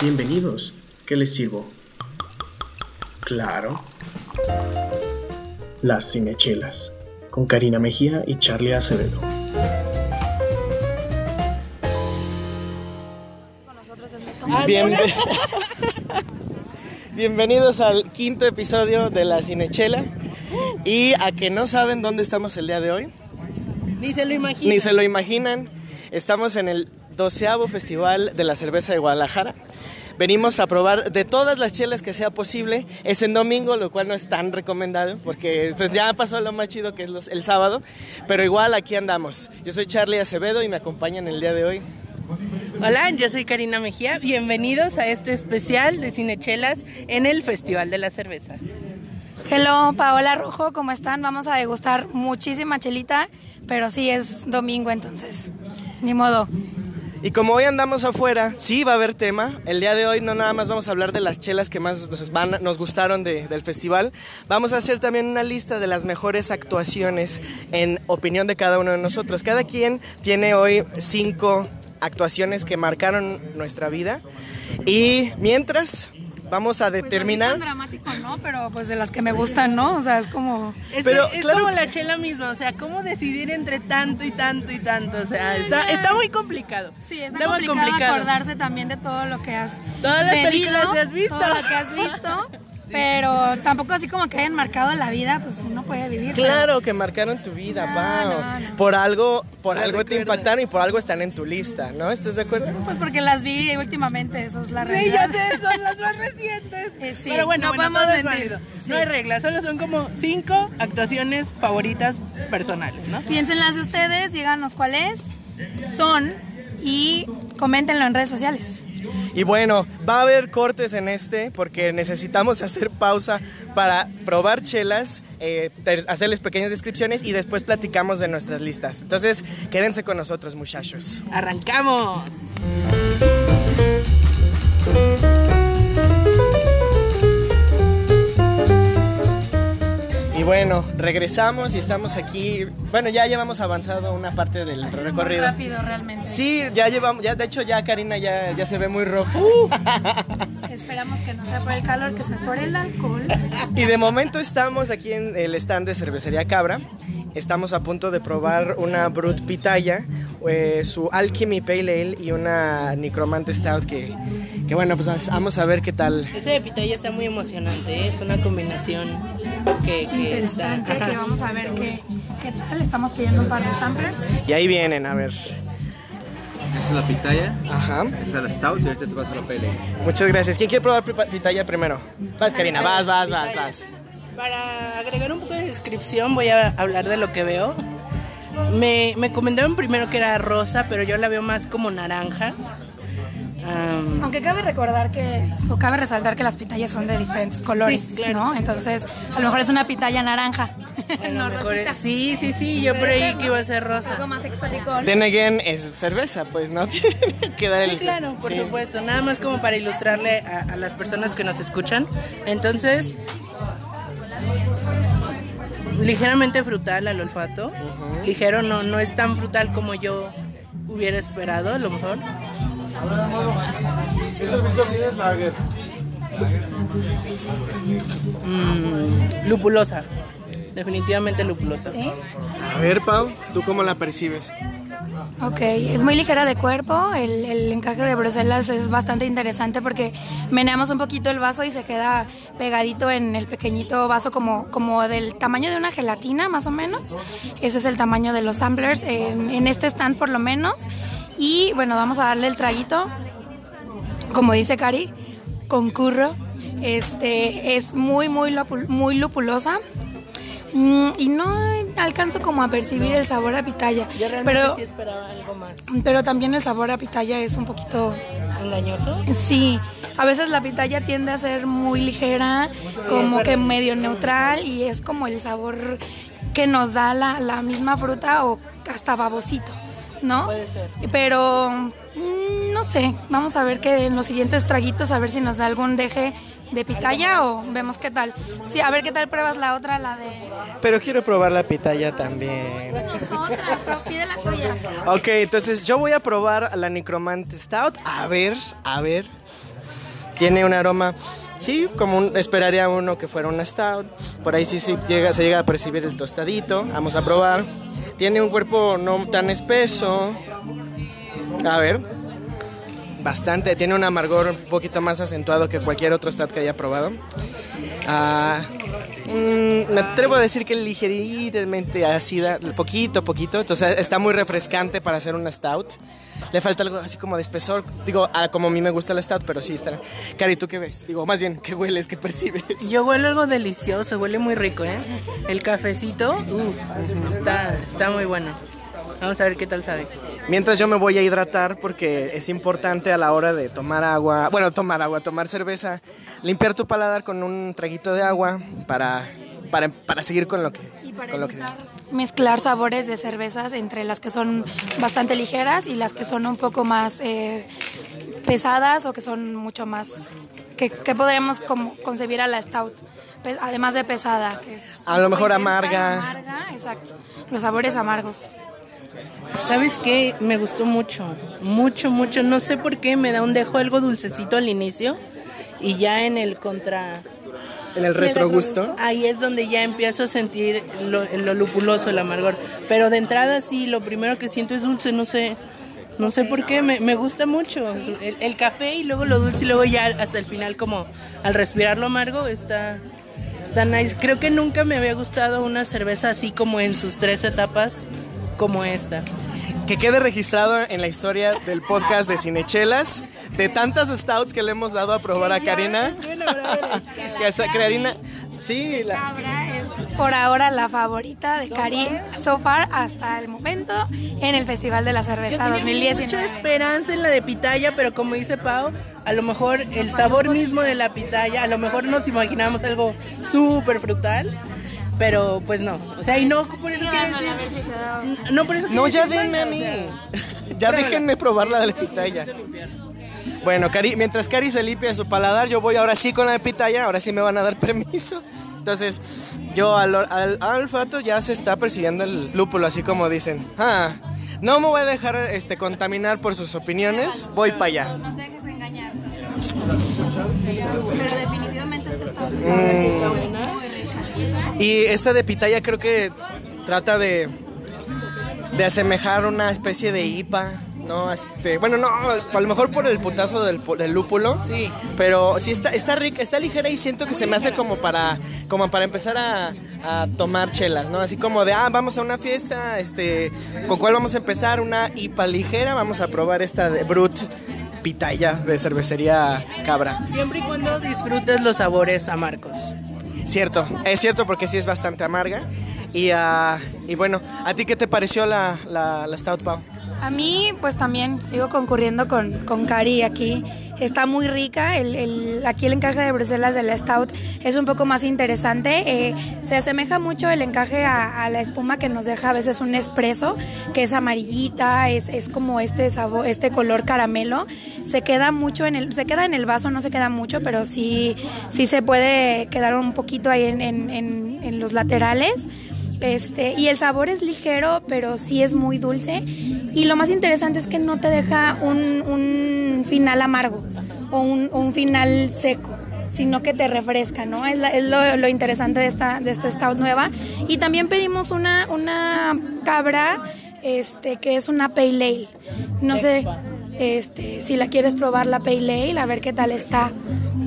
Bienvenidos. ¿Qué les sirvo? Claro. Las Cinechelas, con Karina Mejía y Charlie Acevedo. Bienve- Bienvenidos al quinto episodio de La Cinechela. Y a que no saben dónde estamos el día de hoy, Ni se lo imagina. ni se lo imaginan, estamos en el doceavo Festival de la Cerveza de Guadalajara. Venimos a probar de todas las chelas que sea posible. Es en domingo, lo cual no es tan recomendable porque pues ya pasó lo más chido que es los- el sábado. Pero igual aquí andamos. Yo soy Charlie Acevedo y me acompañan el día de hoy. Hola, yo soy Karina Mejía. Bienvenidos a este especial de Cinechelas en el Festival de la Cerveza. Hello, Paola Rojo, ¿cómo están? Vamos a degustar muchísima chelita, pero sí es domingo, entonces, ni modo. Y como hoy andamos afuera, sí va a haber tema. El día de hoy no nada más vamos a hablar de las chelas que más nos, van- nos gustaron de- del festival. Vamos a hacer también una lista de las mejores actuaciones en opinión de cada uno de nosotros. Cada quien tiene hoy cinco actuaciones que marcaron nuestra vida. Y mientras vamos a determinar... Pues a mí tan dramático, ¿no? Pero pues de las que me gustan, ¿no? O sea, es como... Es, Pero, que es claro como la chela misma, o sea, ¿cómo decidir entre tanto y tanto y tanto? O sea, está, está muy complicado. Sí, está, muy complicado, acordarse también de todo lo que has Todas las bebido, películas que has visto. todo lo que has visto, pero tampoco así como que hayan marcado la vida, pues uno puede vivir. pero- Claro que marcaron tu vida, No, Pau. no, no. Por algo, por algo te impactaron y por algo están en tu lista, ¿no? ¿Estás de acuerdo? Pues porque las vi últimamente, eso es la Sí, realidad. ya sé, son las más recientes. Eh, sí, Pero bueno, no bueno, podemos todo es mentir. Sí. No hay reglas, solo son como cinco actuaciones favoritas personales, ¿no? Piensen las de ustedes, díganos cuáles son y coméntenlo en redes sociales. Y bueno, va a haber cortes en este porque necesitamos hacer pausa para probar chelas, eh, hacerles pequeñas descripciones y después platicamos de nuestras listas. Entonces, quédense con nosotros, muchachos. Arrancamos. Bueno, regresamos y estamos aquí. Bueno, ya llevamos avanzado una parte del recorrido. Muy rápido realmente. Sí, ya llevamos, ya de hecho ya Karina ya, ya se ve muy roja. Esperamos que no sea por el calor, que sea por el alcohol. Y de momento estamos aquí en el stand de Cervecería Cabra. Estamos a punto de probar una Brut Pitaya, eh, su Alchemy Pale Ale y una Necromante Stout que, que bueno, pues vamos a ver qué tal. Ese de pitaya está muy emocionante, ¿eh? es una combinación que, que Interesante, está- que vamos a ver qué, qué tal. Estamos pidiendo un par de samplers. Y ahí vienen, a ver. Esa es la pitaya, Ajá. esa es la stout y ahorita te paso la pele. Muchas gracias. ¿Quién quiere probar pi- Pitaya primero? Vas, Karina, vas, vas, vas, vas. Para agregar un poco de descripción voy a hablar de lo que veo. Me, me comentaron primero que era rosa, pero yo la veo más como naranja. Am, Aunque cabe recordar que, o cabe resaltar que las pitayas son de diferentes colores, Sí, claro. ¿no? Entonces, a lo mejor es una pitaya naranja, no mejor rosita. es- sí, sí, sí, yo creí que iba a ser rosa. Algo más exótico. Then again, es cerveza, pues no tiene que dar el. Sí, claro, por Sí. supuesto. Nada más como para ilustrarle a, a las personas que nos escuchan. Entonces, ligeramente frutal al olfato. Ligero, no, no es tan frutal como yo hubiera esperado, a lo mejor. Mm, lupulosa. Definitivamente lupulosa. Sí. A ver, Pau, ¿tú cómo la percibes? Ok, es muy ligera de cuerpo, el, el encaje de Bruselas es bastante interesante porque meneamos un poquito el vaso y se queda pegadito en el pequeñito vaso como, como del tamaño de una gelatina más o menos. Ese es el tamaño de los samplers en, en este stand por lo menos. Y bueno, vamos a darle el traguito, como dice Cari, concurro. Este es muy, muy, muy lupulosa. Mm, y no alcanzo como a percibir el sabor a pitaya. Yo realmente Pero, sí esperaba algo más. pero también el sabor a pitaya es un poquito... ¿Engañoso? Sí, a veces la pitaya tiende a ser muy ligera, como que medio neutral y es como el sabor que nos da la, la misma fruta o hasta babosito, ¿no? Puede ser. Pero mm, no sé, vamos a ver que en los siguientes traguitos a ver si nos da algún deje de pitaya o vemos qué tal. Sí, a ver qué tal pruebas la otra, la de Pero quiero probar la pitaya también. nosotras, pero pide la tuya. Ok, entonces yo voy a probar la Necromante Stout. A ver, a ver. Tiene un aroma, sí, como un- esperaría uno que fuera una stout. Por ahí sí, sí llega, se llega a percibir el tostadito. Vamos a probar. Tiene un cuerpo no tan espeso. A ver. Bastante. Tiene un amargor un poquito más acentuado que cualquier otro stout que haya probado. Mm, me atrevo a decir que ligeramente ácida, poquito, poquito. Entonces está muy refrescante para hacer una stout. Le falta algo así como de espesor. Digo, ah, como a mí me gusta la stout, pero sí está. Cari, ¿tú qué ves? Digo, más bien, ¿qué hueles? ¿Qué percibes? Yo huelo algo delicioso, huele muy rico, ¿eh? El cafecito, uf, está, está muy bueno. Vamos a ver qué tal sabe. Mientras yo me voy a hidratar porque es importante a la hora de tomar agua, bueno, tomar agua, tomar cerveza, limpiar tu paladar con un traguito de agua para, para, para seguir con lo que... Y para con lo que mezclar sabores de cervezas entre las que son bastante ligeras y las que son un poco más eh, pesadas o que son mucho más que, que podríamos como concebir a la stout además de pesada que es A lo mejor amarga. amarga exacto los sabores amargos ¿Sabes qué? Me gustó mucho, mucho, mucho. No sé por qué me da un dejo algo dulcecito al inicio y ya en el contra... En el retrogusto. Ahí es donde ya empiezo a sentir lo, lo lupuloso, el amargor. Pero de entrada sí, lo primero que siento es dulce, no sé. No sé por qué, me, me gusta mucho. El, el café y luego lo dulce y luego ya hasta el final como al respirar lo amargo está, está nice. Creo que nunca me había gustado una cerveza así como en sus tres etapas como esta. Que quede registrado en la historia del podcast de Cinechelas, de tantas stouts que le hemos dado a probar a Karina. que esa Karina, sí, la- Cabra es por ahora la favorita de Cari so far hasta el momento en el Festival de la Yo Cerveza tenía 2019 mucha esperanza en la de pitaya, pero como dice Pau, a lo mejor el sabor mismo de la pitaya, a lo mejor nos imaginamos algo súper frutal, pero pues no. O sea, y no por eso quiere a ver decir... si. No por eso No, quiere ya decir denme a mí. o sea, Ya pruébala. déjenme probar la de la pitaya. Bueno, Cari, mientras Cari se limpia su paladar, yo voy ahora sí con la de pitaya, ahora sí me van a dar permiso. Entonces, yo al, al, al olfato ya se está persiguiendo el lúpulo, así como dicen. Ah, no me voy a dejar este, contaminar por sus opiniones, voy para allá. No te dejes engañar. Pero definitivamente esta está, está muy rica. Y esta de pitaya creo que trata de, de asemejar una especie de IPA, ¿no? Este, bueno, no, a lo mejor por el putazo del, pu- del lúpulo. Sí. Pero sí está, está rica, está ligera y siento que se me hace como para, como para empezar a, a tomar chelas, ¿no? Así como de, ah, vamos a una fiesta, este, ¿con cuál vamos a empezar? Una IPA ligera, vamos a probar esta de Brut Pitaya de cervecería Cabra. Siempre y cuando disfrutes los sabores amargos. Cierto, es cierto porque sí es bastante amarga. Y, ah, y bueno, ¿a ti qué te pareció la, la, la Stout Pau? A mí, pues también sigo concurriendo con, con Cari aquí. Está muy rica. El, el- aquí el encaje de Bruselas de la Stout es un poco más interesante. Eh, se asemeja mucho el encaje a, la espuma que nos deja a veces un espresso, que es amarillita, es, es como este sabor, este color caramelo. Se queda mucho en el, se queda en el vaso, no se queda mucho, pero sí, sí se puede quedar un poquito ahí en- en- en los laterales. Este, y el sabor es ligero, pero sí es muy dulce. Y lo más interesante es que no te deja un, un final amargo o un, un final seco, sino que te refresca, ¿no? Es, lo interesante de esta, de esta stout nueva. Y también pedimos una, una cabra, este, que es una pale ale. No sé, este, si la quieres probar la pale ale, a ver qué tal está.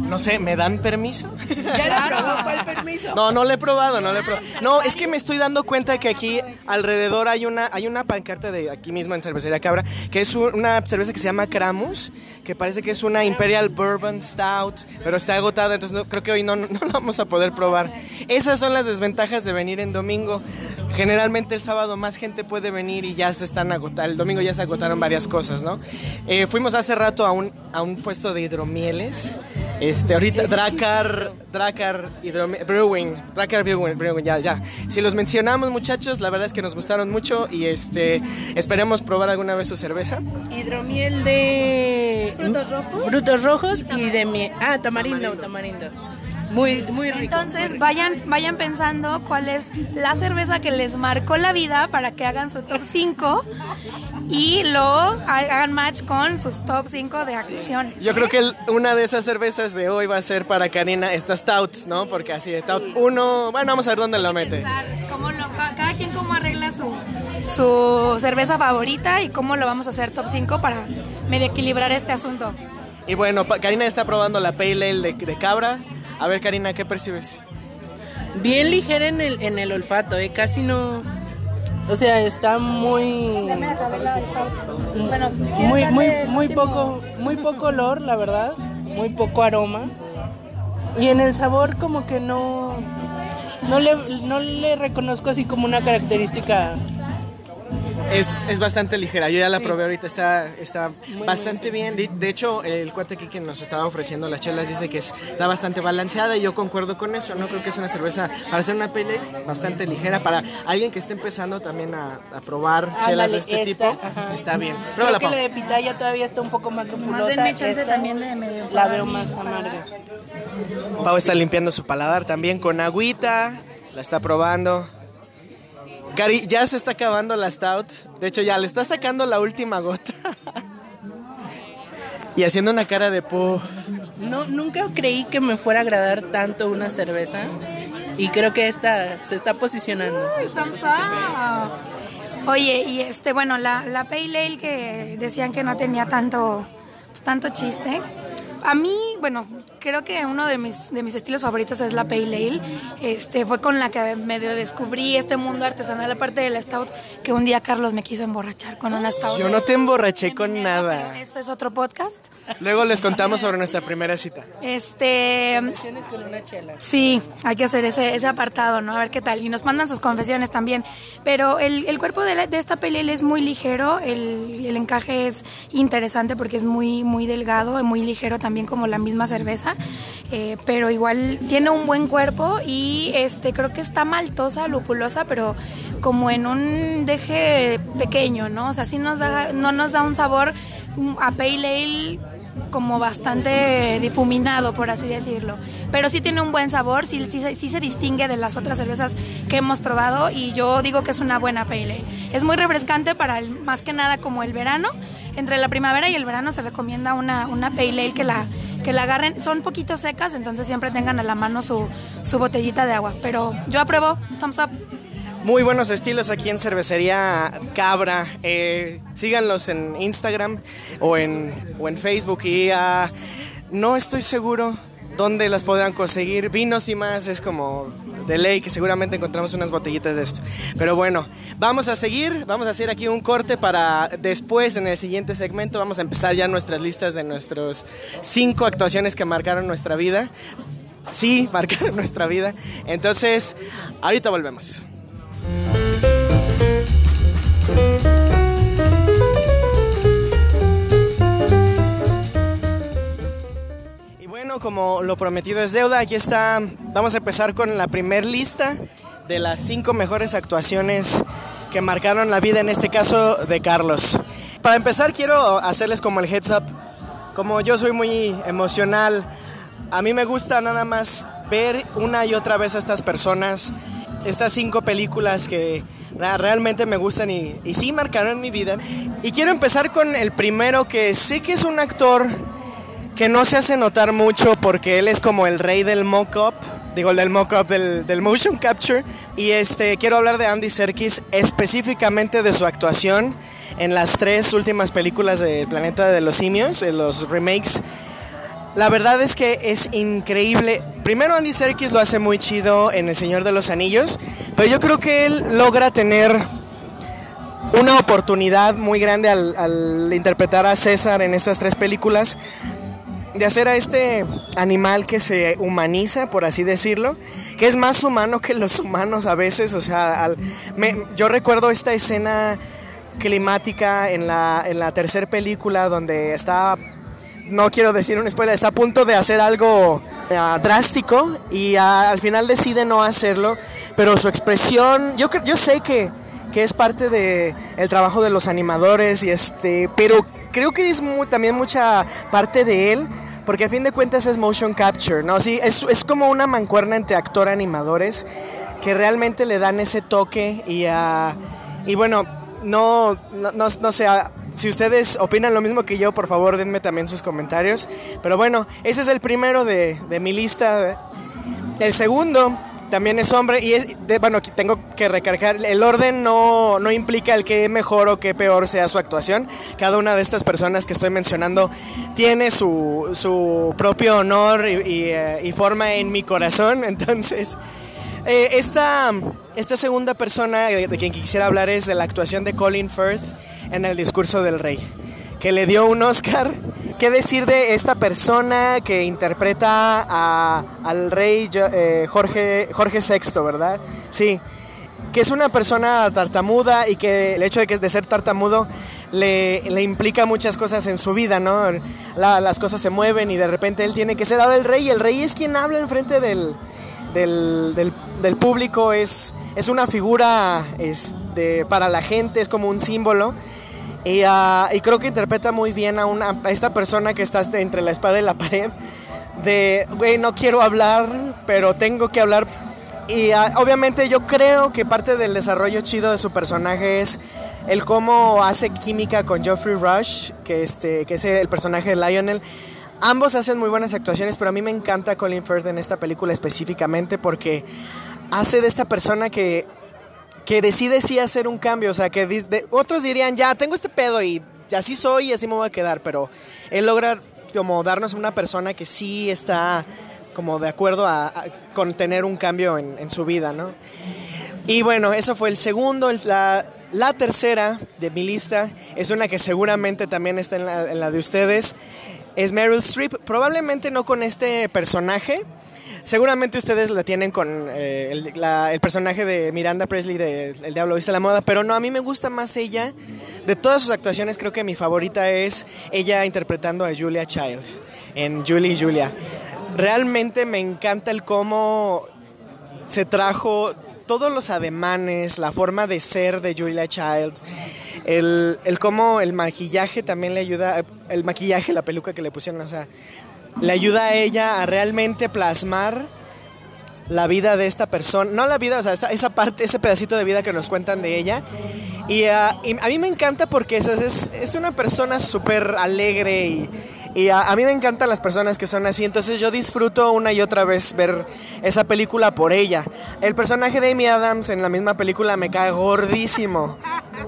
No sé, ¿me dan permiso? ¿Ya la probó? ¿Cuál permiso? No, no le he probado, no le he probado. No, es que me estoy dando cuenta que aquí alrededor hay una, hay una pancarta de aquí mismo en Cervecería Cabra, que es un- una cerveza que se llama Kramus, que parece que es una Imperial Bourbon Stout, pero está agotada, entonces no- creo que hoy no, no vamos a poder probar. Esas son las desventajas de venir en domingo. Generalmente el sábado más gente puede venir y ya se están agotando. El domingo ya se agotaron varias cosas, ¿no? Eh, fuimos hace rato a un, a un puesto de hidromieles. Este, ahorita Dracar, Dracar Hidrome- Brewing, Dracar Brewing, Brewing, ya, ya. Si los mencionamos, muchachos, la verdad es que nos gustaron mucho y este, esperemos probar alguna vez su cerveza. Hidromiel de... ¿Frutos rojos? Frutos rojos y de miel. Ah, tamarindo, tamarindo. Muy, muy rico. Entonces vayan, vayan pensando cuál es la cerveza que les marcó la vida para que hagan su top 5 y lo hagan match con sus top 5 de actuaciones. Yo creo que el- una de esas cervezas de hoy va a ser para Karina esta Stout, ¿no? Porque así de Stout 1, bueno, vamos a ver dónde lo mete. Cómo lo- ca- cada quien cómo arregla su, su cerveza favorita y cómo lo vamos a hacer top 5 para medio equilibrar este asunto. Y bueno, Karina está probando la Pale Ale de, de cabra. A ver, Karina, ¿qué percibes? Bien ligera en el, en el olfato, ¿eh? Casi no... O sea, está muy... Bueno, Muy, muy, muy poco, muy poco olor, la verdad. Muy poco aroma. Y en el sabor como que no... No le, no le reconozco así como una característica Es, es bastante ligera, yo ya la probé ahorita, está, está bastante bien. De, de hecho, el cuate aquí que nos estaba ofreciendo las chelas dice que es- está bastante balanceada y yo concuerdo con eso, ¿no? Creo que es una cerveza, para hacer una pele, bastante ligera. Para alguien que esté empezando también a, a probar chelas de este esta, tipo, ajá. está bien. Creo Pruébala, que Pau. la de pitaya todavía está un poco más Esta también de medio La veo más amarga. Pau está limpiando su paladar también con agüita, la está probando. Cari, ya se está acabando la stout. De hecho, ya le está sacando la última gota. y haciendo una cara de po. No, nunca creí que me fuera a agradar tanto una cerveza. Y creo que esta se está posicionando. se está Thumbs up. Oye, y este, bueno, la, la Pale Ale que decían que no tenía tanto, pues, tanto chiste. A mí, bueno, creo que uno de mis, de mis estilos favoritos es la Pale Ale. Este, fue con la que medio descubrí este mundo artesanal, aparte de la Stout, que un día Carlos me quiso emborrachar con una Stout. Yo no te emborraché con nada. Eso es otro podcast. Luego les contamos sobre nuestra primera cita. Este, con una chela. Sí, hay que hacer ese, ese apartado, ¿no? A ver qué tal. Y nos mandan sus confesiones también. Pero el, el cuerpo de, la- de esta pelea es muy ligero, el, el encaje es interesante porque es muy, muy delgado, y muy ligero también como la misma cerveza. Eh, pero igual tiene un buen cuerpo y este creo que está maltosa, lupulosa, pero como en un deje pequeño, ¿no? O sea, sí nos da, no nos da un sabor mm, a pale ale como bastante difuminado, por así decirlo. Pero sí tiene un buen sabor, sí, sí, sí se distingue de las otras cervezas que hemos probado y yo digo que es una buena pale ale. Es muy refrescante para más que nada como el verano. Entre la primavera y el verano se recomienda una, una pale ale que la, que la agarren. Son poquito secas, entonces siempre tengan a la mano su, su botellita de agua. Pero yo apruebo, thumbs up. Muy buenos estilos aquí en Cervecería Cabra. Eh, síganlos en Instagram o en, o en Facebook. Y ah, no estoy seguro dónde las podrán conseguir. Vinos y más es como de ley que seguramente encontramos unas botellitas de esto. Pero bueno, vamos a seguir. Vamos a hacer aquí un corte para después, en el siguiente segmento, vamos a empezar ya nuestras listas de nuestros cinco actuaciones que marcaron nuestra vida. Sí, marcaron nuestra vida. Entonces, ahorita volvemos. Como lo prometido es deuda, aquí está. Vamos a empezar con la primer lista de las cinco mejores actuaciones que marcaron la vida, en este caso de Carlos. Para empezar, quiero hacerles como el heads up. Como yo soy muy emocional, a mí me gusta nada más ver una y otra vez a estas personas, estas cinco películas que realmente me gustan y, y sí marcaron mi vida. Y quiero empezar con el primero que sé que es un actor que no se hace notar mucho porque él es como el rey del mock-up, digo, el del mock-up, del, del motion capture. Y este, quiero hablar de Andy Serkis, específicamente de su actuación en las tres últimas películas de Planeta de los Simios, en los remakes. La verdad es que es increíble. Primero Andy Serkis lo hace muy chido en El Señor de los Anillos, pero yo creo que él logra tener una oportunidad muy grande al interpretar a César en estas tres películas de hacer a este animal que se humaniza, por así decirlo, que es más humano que los humanos a veces. O sea, al- me- yo recuerdo esta escena climática en la, en la tercera película donde está, no quiero decir un spoiler, está a punto de hacer algo ah, drástico y ah, al final decide no hacerlo, pero su expresión, yo, yo sé que que es parte de el trabajo de los animadores y este pero creo que es mu- también mucha parte de él porque a fin de cuentas es motion capture, ¿no? Sí, es, es como una mancuerna entre actor animadores que realmente le dan ese toque y, ah, y bueno, no, no, no, no sé, ah, si ustedes opinan lo mismo que yo, por favor denme también sus comentarios. Pero bueno, ese es el primero de, de mi lista. El segundo también es hombre y es, de- bueno, tengo que recargar, el orden no, no implica el que mejor o que peor sea su actuación. Cada una de estas personas que estoy mencionando tiene su, su propio honor y, eh, forma en mi corazón. Entonces, eh, esta, esta segunda persona de quien quisiera hablar es de la actuación de Colin Firth en El discurso del rey, que le dio un Oscar. ¿Qué decir de esta persona que interpreta a- al rey eh, Jorge, Jorge VI, verdad? Sí, que es una persona tartamuda y que el hecho de, que, de ser tartamudo le, le implica muchas cosas en su vida, ¿no? La- las cosas se mueven y de repente él tiene que ser ahora el rey y el rey es quien habla enfrente del, del, del, del público, es, es una figura este, para la gente, es como un símbolo. Y, ah, y creo que interpreta muy bien a, una, esta persona que está este- entre la espada y la pared. De, güey, no quiero hablar, pero tengo que hablar. Y ah, obviamente yo creo que parte del desarrollo chido de su personaje es el cómo hace química con Geoffrey Rush, que, este, que es el personaje de Lionel. Ambos hacen muy buenas actuaciones, pero a mí me encanta Colin Firth en esta película específicamente porque hace de esta persona que que decide sí hacer un cambio, o sea, que de- otros dirían, ya, tengo este pedo y así soy y así me voy a quedar, pero él logra como darnos una persona que sí está como de acuerdo a, a- con tener un cambio en, en su vida, ¿no? Y bueno, eso fue el segundo, la, la tercera de mi lista es una que seguramente también está en la, en la de ustedes, es Meryl Streep, probablemente no con este personaje, Seguramente ustedes la tienen con eh, el, la- el personaje de Miranda Presley de El Diablo Viste la Moda, pero no, a mí me gusta más ella. De todas sus actuaciones, creo que mi favorita es ella interpretando a Julia Child en Julie y Julia. Realmente me encanta el cómo se trajo todos los ademanes, la forma de ser de Julia Child, el, el cómo el maquillaje también le ayuda, el maquillaje, la peluca que le pusieron, o sea, le ayuda a ella a realmente plasmar la vida de esta persona, no la vida, o sea, esa, esa parte, ese pedacito de vida que nos cuentan de ella. Y, y a mí me encanta porque eso es, es una persona súper alegre y, y a, a mí me encantan las personas que son así, entonces yo disfruto una y otra vez ver esa película por ella. El personaje de Amy Adams en la misma película me cae gordísimo.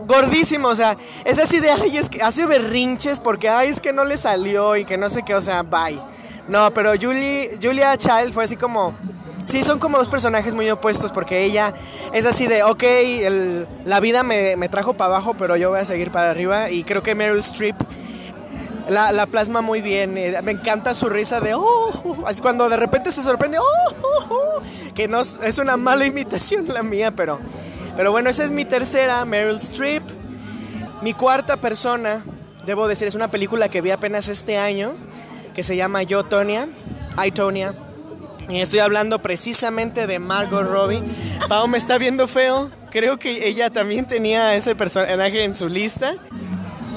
Gordísimo, o sea, es así de, ay, es que hace berrinches porque, ay, es que no le salió y que no sé qué, o sea, bye. No, pero Julie, Julia Child fue así como... Sí, son como dos personajes muy opuestos porque ella es así de, ok, la vida me, me trajo para abajo, pero yo voy a seguir para arriba. Y creo que Meryl Streep la, la plasma muy bien. eh, me encanta su risa de, oh, cuando de repente se sorprende, oh, oh, oh", que no es una mala imitación la mía, pero, pero bueno, esa es mi tercera, Meryl Streep. Mi cuarta persona, debo decir, es una película que vi apenas este año, que se llama Yo, Tonya, I, Tonya. Y estoy hablando precisamente de Margot Robbie. Pau me está viendo feo. Creo que ella también tenía ese personaje en su lista.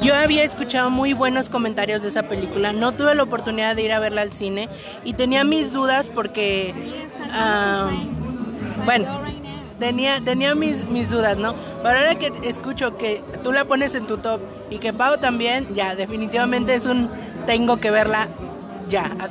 Yo había escuchado muy buenos comentarios de esa película, no tuve la oportunidad de ir a verla al cine y tenía mis dudas porque, ah, bueno, tenía, tenía mis, mis dudas, ¿no? Pero ahora que escucho que tú la pones en tu top y que Pau también, ya, definitivamente es un tengo que verla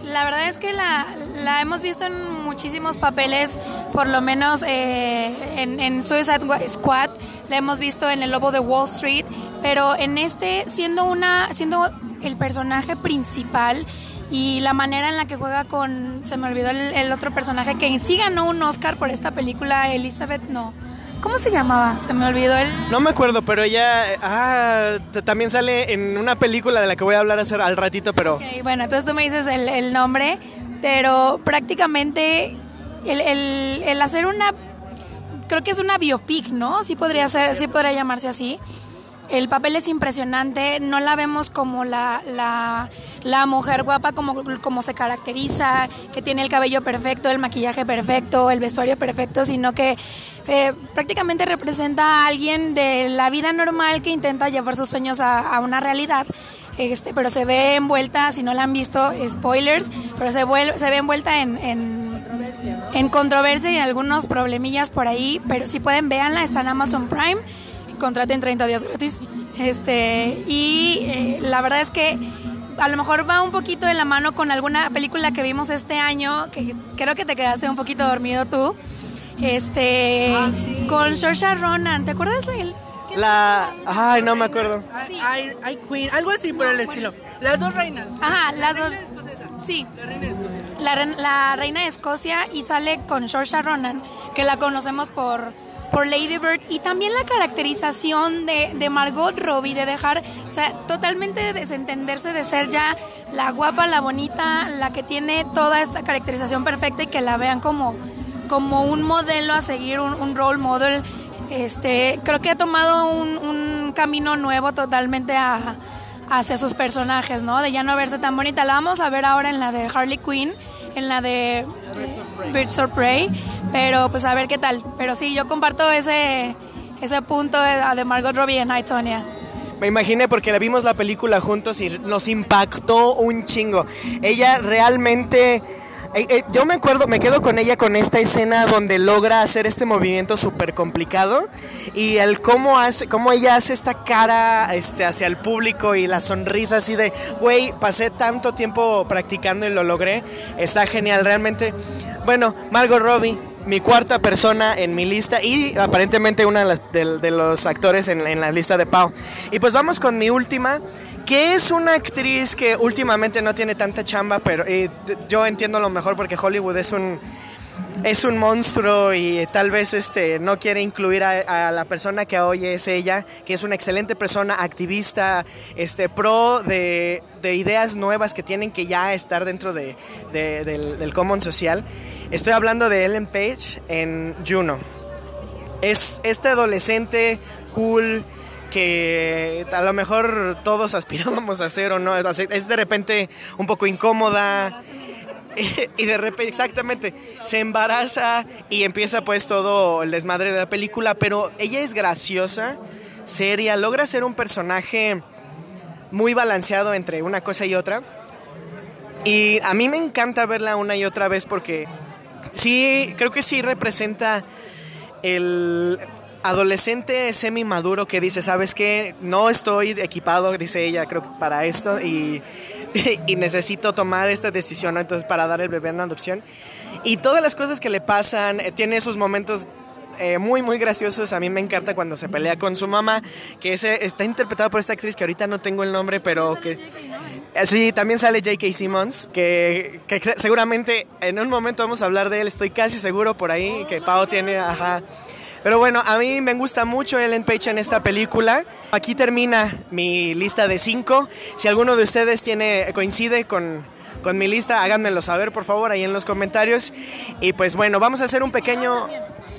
La verdad es que la, la hemos visto en muchísimos papeles, por lo menos eh, en, Suicide Squad, la hemos visto en El Lobo de Wall Street, pero en este, siendo, una, siendo el personaje principal y la manera en la que juega con, se me olvidó el otro personaje, que sí ganó un Oscar por esta película, Elizabeth, no. ¿Cómo se llamaba? Se me olvidó el... No me acuerdo, pero ella ah, también sale en una película de la que voy a hablar hace, al ratito, pero Ok, bueno, entonces tú me dices el, el nombre, pero prácticamente el, el- el hacer una, creo que es una biopic, ¿no? Sí podría ser, sí podría llamarse así. el papel es impresionante, no la vemos como la, la, la mujer guapa como, como se caracteriza, que tiene el cabello perfecto, el maquillaje perfecto, el vestuario perfecto, sino que eh, prácticamente representa a alguien de la vida normal que intenta llevar sus sueños a, una realidad. Este, pero se ve envuelta, si no la han visto, spoilers, pero se, vuel- se ve envuelta en, en, en controversia y algunos problemillas por ahí, pero si pueden, véanla, está en Amazon Prime, contraten 30 días gratis. Este, y eh, la verdad es que a lo mejor va un poquito de la mano con alguna película que vimos este año, que creo que te quedaste un poquito dormido tú. Este, con Saoirse Ronan, ¿te acuerdas de él? La... Ay, no me acuerdo. Ay, ay, ay, Queen, algo así por el estilo. Las dos reinas. Ajá, las dos. Escocesa. Sí, La reina escocesa. la, re- la reina de Escocia y sale con Saoirse Ronan, que la conocemos por, por Lady Bird, y también la caracterización de, de Margot Robbie, de dejar, o sea, totalmente desentenderse de ser ya la guapa, la bonita, la que tiene toda esta caracterización perfecta y que la vean como, como un modelo a seguir, un, un role model. Este, creo que ha tomado un, un camino nuevo totalmente a, hacia sus personajes, ¿no? De ya no verse tan bonita. La vamos a ver ahora en la de Harley Quinn, en la de Birds of Prey, pero pues a ver qué tal. Pero sí, yo comparto ese, ese punto de, Margot Robbie en I, Tonya. Me imaginé porque la vimos la película juntos y nos impactó un chingo. Ella realmente... eh, eh, yo me acuerdo, me quedo con ella con esta escena donde logra hacer este movimiento súper complicado y el cómo hace, cómo ella hace esta cara este, hacia el público y la sonrisa así de, güey, pasé tanto tiempo practicando y lo logré, está genial, realmente. Bueno, Margot Robbie, mi cuarta persona en mi lista y aparentemente una de, los actores en, en la lista de Pau. Y pues vamos con mi última, que es una actriz que últimamente no tiene tanta chamba, pero eh, yo entiendo lo mejor porque Hollywood es un es un monstruo y tal vez este no quiere incluir a, a la persona que hoy es ella, que es una excelente persona, activista, este pro de, de ideas nuevas que tienen que ya estar dentro de, de- del, del common social. Estoy hablando de Ellen Page en Juno. Es este adolescente cool que a lo mejor todos aspirábamos a ser o no. Es de repente un poco incómoda. Y de repente, exactamente, se embaraza y empieza pues todo el desmadre de la película, pero ella es graciosa, seria, logra ser un personaje muy balanceado entre una cosa y otra. Y a mí me encanta verla una y otra vez porque sí, creo que sí representa el adolescente semi maduro que dice, ¿sabes qué? No estoy equipado, dice ella, creo que para esto y, y necesito tomar esta decisión, ¿no? entonces para dar el bebé en adopción. Y todas las cosas que le pasan, eh, tiene esos momentos eh, muy, muy graciosos. A mí me encanta cuando se pelea con su mamá, que ese, está interpretada por esta actriz que ahorita no tengo el nombre, pero que... Eh, Sí, también sale J.K. Simmons, que, que seguramente en un momento vamos a hablar de él, estoy casi seguro por ahí, que Pau tiene, ajá. Pero bueno, a mí me gusta mucho Ellen Page en esta película. Aquí termina mi lista de cinco. Si alguno de ustedes tiene coincide con, con mi lista, háganmelo saber, por favor, ahí en los comentarios. Y pues bueno, vamos a hacer un pequeño...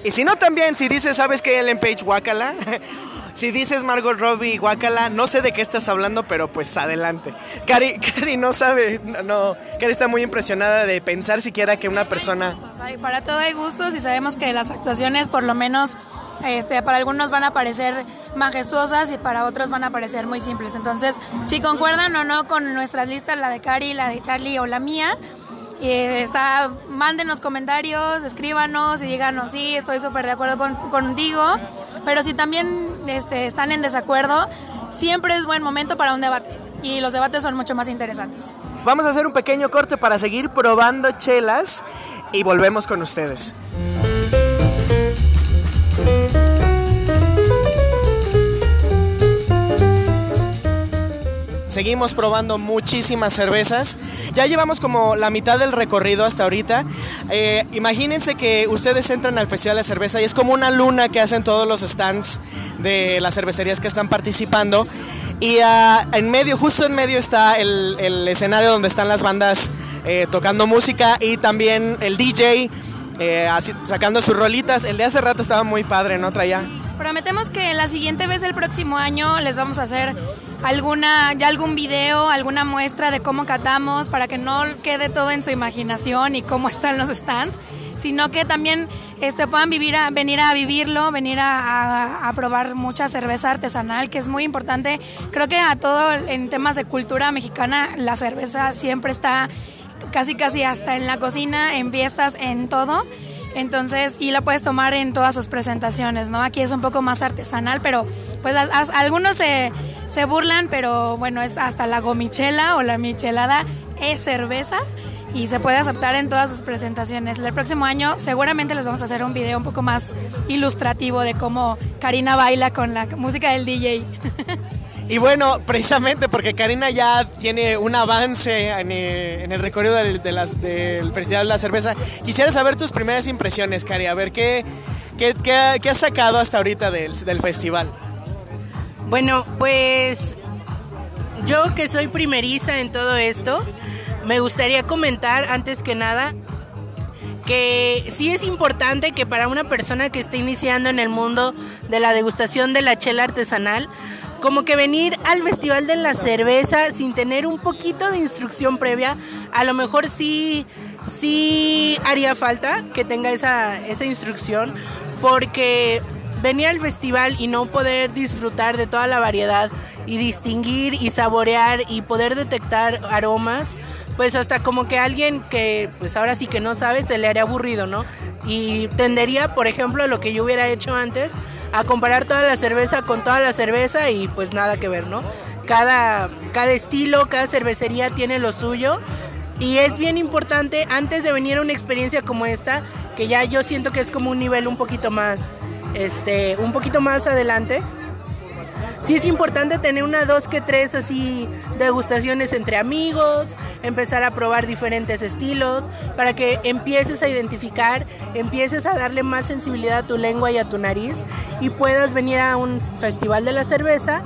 Y si no también, si dices, ¿sabes qué? Ellen Page, guácala. Si dices Margot Robbie, guácala, no sé de qué estás hablando, pero pues adelante. Cari, Cari no sabe, no, no, Cari está muy impresionada de pensar siquiera que una persona... Y para todo hay gustos y sabemos que las actuaciones, por lo menos, este, para algunos van a parecer majestuosas y para otros van a parecer muy simples. Entonces, si concuerdan o no con nuestras listas, la de Cari, la de Charlie o la mía, eh, está, mándenos comentarios, escríbanos y díganos, sí, estoy súper de acuerdo con, contigo. Pero si también este, están en desacuerdo, siempre es buen momento para un debate. Y los debates son mucho más interesantes. Vamos a hacer un pequeño corte para seguir probando chelas y volvemos con ustedes. Seguimos probando muchísimas cervezas. Ya llevamos como la mitad del recorrido hasta ahorita. Eh, imagínense que ustedes entran al Festival de Cerveza y es como una luna que hacen todos los stands de las cervecerías que están participando. Y ah, en medio, justo en medio está el, escenario donde están las bandas eh, tocando música y también el DJ eh, sacando sus rolitas. El de hace rato estaba muy padre, ¿no? Traía Prometemos que la siguiente vez del próximo año les vamos a hacer alguna, ya algún video, alguna muestra de cómo catamos para que no quede todo en su imaginación y cómo están los stands, sino que también este, puedan vivir a, venir a vivirlo, venir a, a- a probar mucha cerveza artesanal, que es muy importante. Creo que a todo en temas de cultura mexicana la cerveza siempre está casi casi hasta en la cocina, en fiestas, en todo. Entonces, y la puedes tomar en todas sus presentaciones, ¿no? Aquí es un poco más artesanal, pero pues a- algunos se, se burlan, pero bueno, es hasta la gomichela o la michelada es cerveza y se puede aceptar en todas sus presentaciones. El próximo año seguramente les vamos a hacer un video un poco más ilustrativo de cómo Karina baila con la música del DJ. Y bueno, precisamente porque Karina ya tiene un avance en el, en el recorrido del, Festival de la Cerveza, quisiera saber tus primeras impresiones, Cari, a ver qué, qué, qué- qué has sacado hasta ahorita del festival. Bueno, pues yo que soy primeriza en todo esto, me gustaría comentar antes que nada que sí es importante que para una persona que esté iniciando en el mundo de la degustación de la chela artesanal, como que venir al Festival de la Cerveza sin tener un poquito de instrucción previa, a lo mejor sí, sí haría falta que tenga esa, esa instrucción, porque venir al festival y no poder disfrutar de toda la variedad y distinguir y saborear y poder detectar aromas, pues hasta como que alguien que pues ahora sí que no sabe se le haría aburrido, ¿no? Y tendería, por ejemplo, a lo que yo hubiera hecho antes, a comparar toda la cerveza con toda la cerveza y pues nada que ver, ¿no? Cada, cada estilo, cada cervecería tiene lo suyo y es bien importante antes de venir a una experiencia como esta, que ya yo siento que es como un nivel un poquito más, este, un poquito más adelante. Sí es importante tener una, dos que tres así degustaciones entre amigos, empezar a probar diferentes estilos, para que empieces a identificar, empieces a darle más sensibilidad a tu lengua y a tu nariz y puedas venir a un festival de la cerveza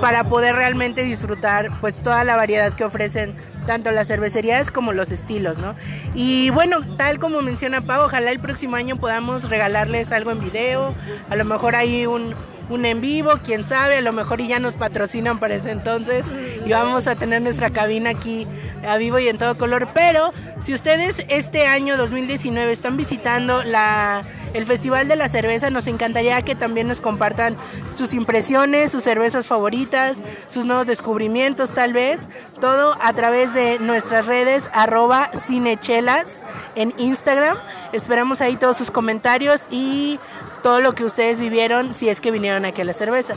para poder realmente disfrutar pues toda la variedad que ofrecen tanto las cervecerías como los estilos, ¿no? Y bueno, tal como menciona Pau, ojalá el próximo año podamos regalarles algo en video, a lo mejor hay un, un en vivo, quién sabe, a lo mejor ya nos patrocinan para ese entonces y vamos a tener nuestra cabina aquí a vivo y en todo color, pero si ustedes este año 2019 están visitando la el Festival de la Cerveza, nos encantaría que también nos compartan sus impresiones, sus cervezas favoritas, sus nuevos descubrimientos tal vez, todo a través de nuestras redes arroba cinechelas en Instagram. Esperamos ahí todos sus comentarios y todo lo que ustedes vivieron si es que vinieron aquí a la cerveza.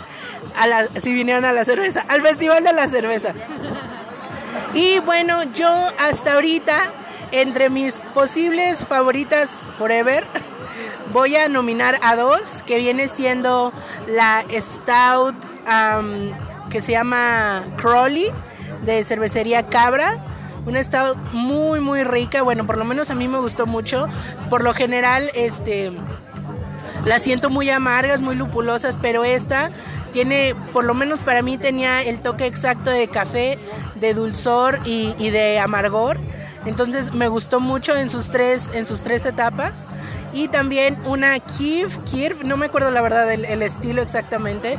A la, si vinieron a la cerveza, al Festival de la Cerveza. Y bueno, yo hasta ahorita, entre mis posibles favoritas forever, voy a nominar a dos, que viene siendo la Stout que se llama Crowley, de cervecería Cabra. Una stout muy muy rica, bueno, por lo menos a mí me gustó mucho. Por lo general, este las siento muy amargas, muy lupulosas, pero esta tiene, por lo menos para mí tenía el toque exacto de café, de dulzor y, y de amargor. Entonces me gustó mucho en sus tres, en sus tres etapas. Y también una Kiev, Kiev, no me acuerdo la verdad el, el estilo exactamente.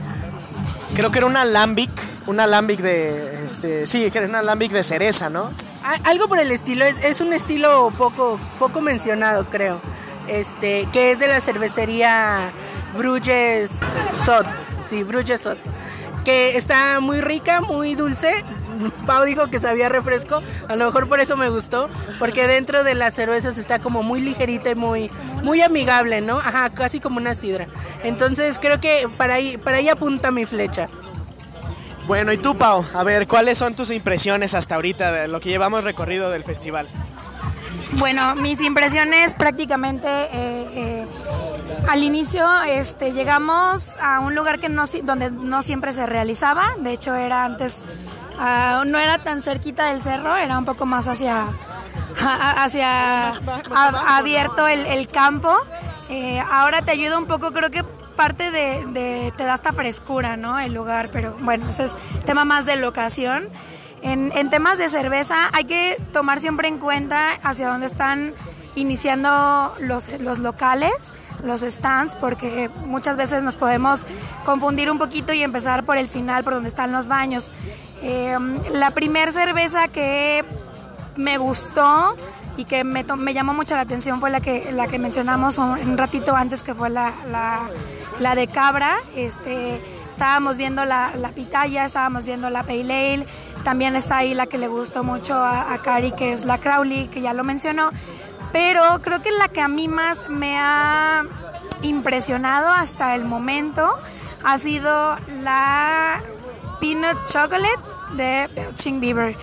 Creo que era un alambic, un alambic de, este, sí, era un alambic de cereza, ¿no? A- Algo por el estilo, es, es un estilo poco, poco mencionado, creo. Este, que es de la cervecería Bruges Sot. Sí, Bruges Sot. Que está muy rica, muy dulce. Pau dijo que sabía refresco, a lo mejor por eso me gustó, porque dentro de las cervezas está como muy ligerita y muy, muy amigable, ¿no? Ajá, casi como una sidra. Entonces creo que para ahí, para ahí apunta mi flecha. Bueno, y tú, Pau, a ver, ¿cuáles son tus impresiones hasta ahorita de lo que llevamos recorrido del festival? Bueno, mis impresiones prácticamente eh, eh, al inicio este, llegamos a un lugar que no, si- donde no siempre se realizaba, de hecho era antes, ah, no era tan cerquita del cerro, era un poco más hacia, hacia a- abierto el, el campo. Eh, ahora te ayuda un poco, creo que parte de, de- te da esta frescura, ¿no? El lugar, pero bueno, ese es tema más de locación. En, en temas de cerveza hay que tomar siempre en cuenta hacia dónde están iniciando los, los locales. los stands porque muchas veces nos podemos confundir un poquito y empezar por el final, por donde están los baños. Eh, la primer cerveza que me gustó y que me, me llamó mucho la atención fue la que, la que mencionamos un, ratito antes, que fue la, la, la de cabra. Este, estábamos viendo la, la pitaya, estábamos viendo la pale ale, también está ahí la que le gustó mucho a, a Cari, que es la Crowley, que ya lo mencionó. Pero creo que la que a mí más me ha impresionado hasta el momento ha sido la Chocolate de Belching Beaver.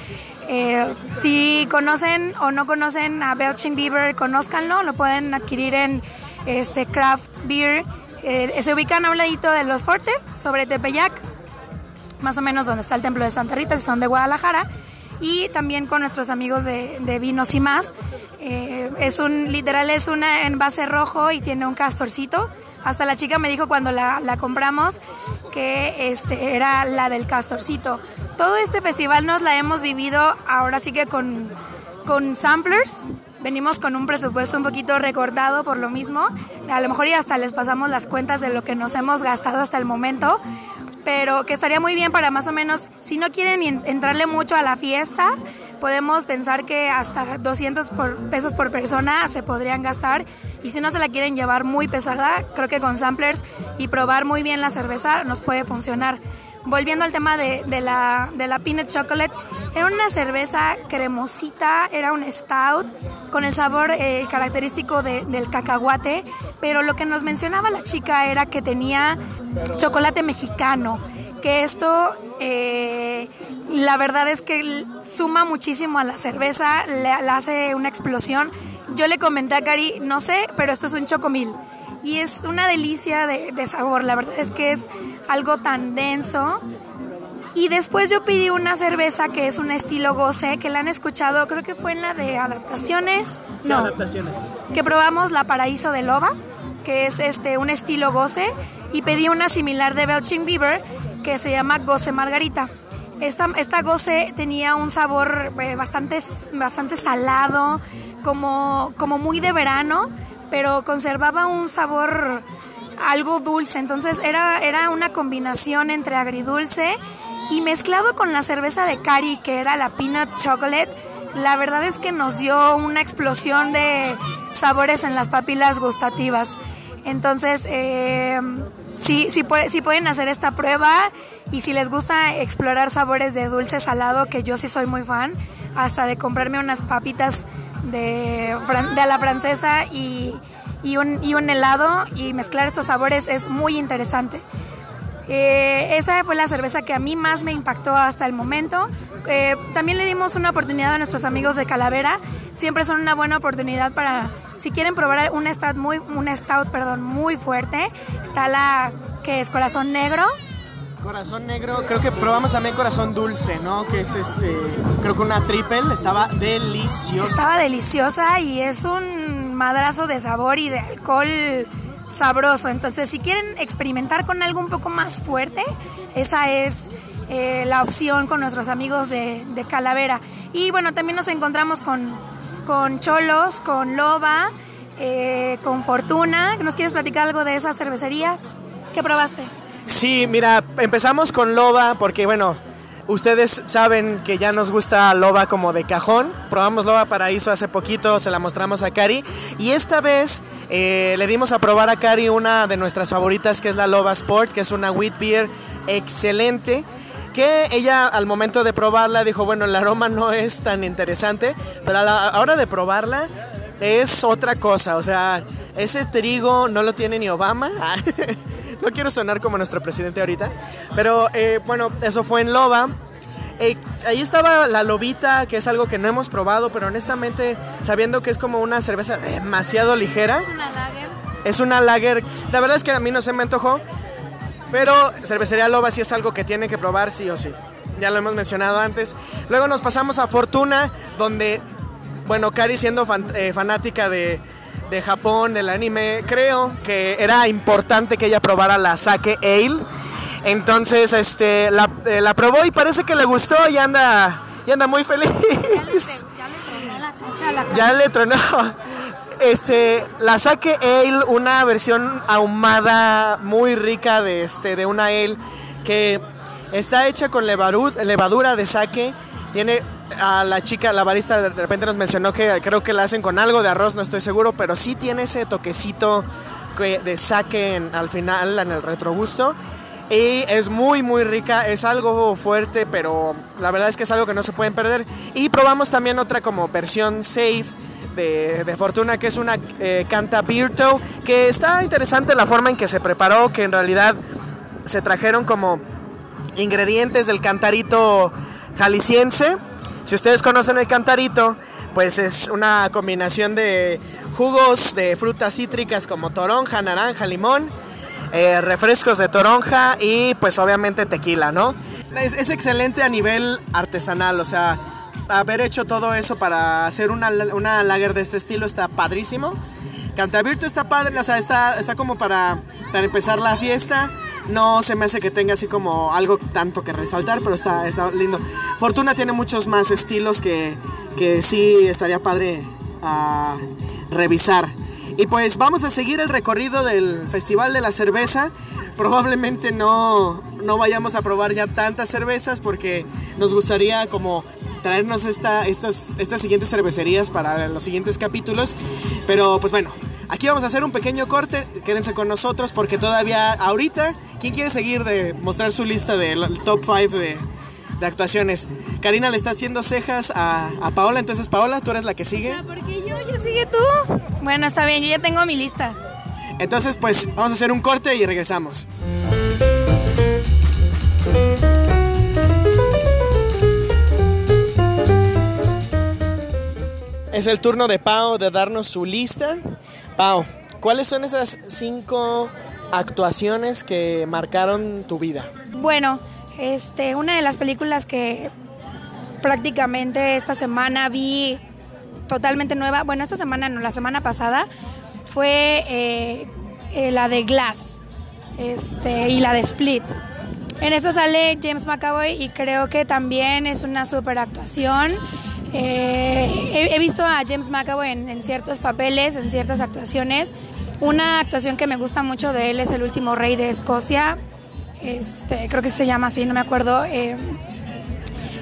Eh, si conocen o no conocen a Belching Beaver, conózcanlo, lo pueden adquirir en este craft beer. Eh, se ubican a un ladito de los Forter, sobre Tepeyac, más o menos donde está el templo de Santa Rita, si son de Guadalajara. Y también con nuestros amigos de, Vinos y más. Eh, es un, literal, es una envase rojo y tiene un castorcito. Hasta la chica me dijo cuando la, la compramos que este, era la del castorcito. Todo este festival nos la hemos vivido ahora sí que con, con samplers. Venimos con un presupuesto un poquito recortado por lo mismo. A lo mejor y hasta les pasamos las cuentas de lo que nos hemos gastado hasta el momento. Pero que estaría muy bien para más o menos, si no quieren en- entrarle mucho a la fiesta, podemos pensar que hasta 200 por- pesos por persona se podrían gastar. Y si no se la quieren llevar muy pesada, creo que con samplers y probar muy bien la cerveza nos puede funcionar. Volviendo al tema de, de la, de la peanut chocolate, era una cerveza cremosita, era un stout con el sabor eh, característico de- del cacahuate, pero lo que nos mencionaba la chica era que tenía chocolate mexicano, que esto eh, la verdad es que suma muchísimo a la cerveza, le, le hace una explosión. Yo le comenté a Cari, no sé, pero esto es un chocomil y es una delicia de, de sabor. La verdad es que es algo tan denso. Y después yo pedí una cerveza que es un estilo goce, que la han escuchado, creo que fue en la de adaptaciones. No, adaptaciones. que probamos la Paraíso de Loba, que es este un estilo goce, y pedí una similar de Belching Beaver, que se llama Goce Margarita. Esta, esta goce tenía un sabor eh, bastante, bastante salado, como, como muy de verano, pero conservaba un sabor algo dulce. Entonces era, era una combinación entre agridulce y mezclado con la cerveza de Cari, que era la Peanut Chocolate. La verdad es que nos dio una explosión de sabores en las papilas gustativas. Entonces, eh, sí, sí, puede- sí pueden hacer esta prueba y si les gusta explorar sabores de dulce salado, que yo sí soy muy fan, hasta de comprarme unas papitas de, de la francesa y, y un, y un helado y mezclar estos sabores es muy interesante. Eh, esa fue la cerveza que a mí más me impactó hasta el momento. Eh, también le dimos una oportunidad a nuestros amigos de Calavera. Siempre son una buena oportunidad para, si quieren probar un stout muy, un stout, perdón, muy fuerte. Está la que es corazón negro. Corazón negro, creo que probamos también corazón dulce, ¿no? Que es este, creo que una triple, estaba deliciosa. Estaba deliciosa y es un madrazo de sabor y de alcohol sabroso. Entonces, si quieren experimentar con algo un poco más fuerte, esa es eh, la opción con nuestros amigos de, Calavera. Y bueno, también nos encontramos con, con Cholos, con Loba, eh, con Fortuna. ¿Nos quieres platicar algo de esas cervecerías? ¿Qué probaste? Sí, mira, empezamos con Loba porque, bueno, ustedes saben que ya nos gusta Loba como de cajón. Probamos Loba Paraíso hace poquito, se la mostramos a Cari. Y esta vez eh, le dimos a probar a Cari una de nuestras favoritas, que es la Loba Sport, que es una wheat beer excelente. Que ella al momento de probarla dijo, bueno, el aroma no es tan interesante, pero a la hora de probarla es otra cosa. O sea, ese trigo no lo tiene ni Obama. no quiero sonar como nuestro presidente ahorita. Pero eh, bueno, eso fue en Loba. Eh, ahí estaba la lobita, que es algo que no hemos probado, pero honestamente, sabiendo que es como una cerveza demasiado ligera, una lager. es una lager. La verdad es que a mí no se me antojó, pero cervecería Loba sí es algo que tiene que probar sí o sí. Ya lo hemos mencionado antes. Luego nos pasamos a Fortuna, donde, bueno, Cari siendo fan- eh, fanática de, de Japón, del anime, creo que era importante que ella probara la Sake Ale. Entonces, este, la, eh, la probó y parece que le gustó y anda, y anda muy feliz. Ya le tronó la tacha a la Ya le tronó. Este, la Sake Ale, una versión ahumada muy rica de, este, de una ale que está hecha con levadura de sake. Tiene a la chica, la barista de repente nos mencionó que creo que la hacen con algo de arroz, no estoy seguro, pero sí tiene ese toquecito que- de sake en- al final, en el retrogusto. Y es muy, muy rica. Es algo fuerte, pero la verdad es que es algo que no se pueden perder. Y probamos también otra como versión safe de, Fortuna, que es una eh, Canta que está interesante la forma en que se preparó, que en realidad se trajeron como ingredientes del cantarito jalisciense. Si ustedes conocen el cantarito, pues es una combinación de jugos de frutas cítricas como toronja, naranja, limón, eh, refrescos de toronja y pues obviamente tequila, ¿no? Es, es excelente a nivel artesanal, o sea, haber hecho todo eso para hacer una, una lager de este estilo está padrísimo. Cantabirto está padre, o sea, está, está como para, para empezar la fiesta. No se me hace que tenga así como algo tanto que resaltar, pero está, está lindo. Fortuna tiene muchos más estilos que, que sí estaría padre a revisar. Y pues vamos a seguir el recorrido del Festival de la Cerveza. Probablemente no, no vayamos a probar ya tantas cervezas porque nos gustaría como traernos esta, estos, estas siguientes cervecerías para los siguientes capítulos. Pero pues bueno, aquí vamos a hacer un pequeño corte. Quédense con nosotros porque todavía ahorita, ¿quién quiere seguir de mostrar su lista del top 5 de, de actuaciones? Karina le está haciendo cejas a, a Paola, entonces Paola, tú eres la que sigue. Porque yo, yo sigue tú. Bueno, está bien, yo ya tengo mi lista. Entonces pues vamos a hacer un corte y regresamos. Es el turno de Pau de darnos su lista. Pau, ¿cuáles son esas cinco actuaciones que marcaron tu vida? Bueno, este, una de las películas que prácticamente esta semana vi totalmente nueva, bueno, esta semana no, la semana pasada, fue eh, eh, la de Glass este, y la de Split. En esa sale James McAvoy y creo que también es una super actuación. Eh, he, visto a James McAvoy en, ciertos papeles, en ciertas actuaciones. Una actuación que me gusta mucho de él es El último rey de Escocia. Este, creo que se llama así, no me acuerdo. eh,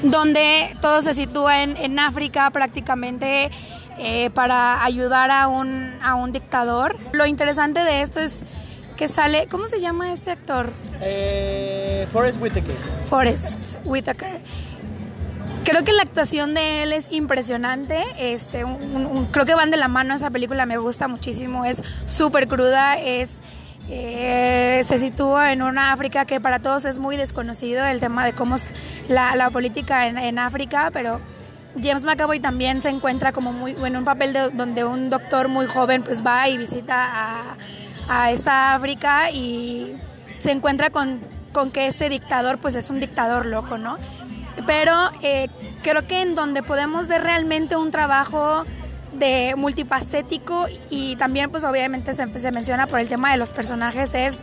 donde todo se sitúa en, África prácticamente eh, para ayudar a un, a un dictador. Lo interesante de esto es que sale, ¿cómo se llama este actor? Forrest Whitaker. Forrest Whitaker. Creo que la actuación de él es impresionante. Este, creo que van de la mano esa película, me gusta muchísimo. Es súper cruda, es eh, se sitúa en una África que para todos es muy desconocido, el tema de cómo es la, política en, África, pero James McAvoy también se encuentra como muy en un papel de- donde un doctor muy joven pues va y visita a, a esta África y se encuentra con, con que este dictador pues es un dictador loco, ¿no? Pero eh, creo que en donde podemos ver realmente un trabajo de multifacético y también pues obviamente se, se menciona por el tema de los personajes es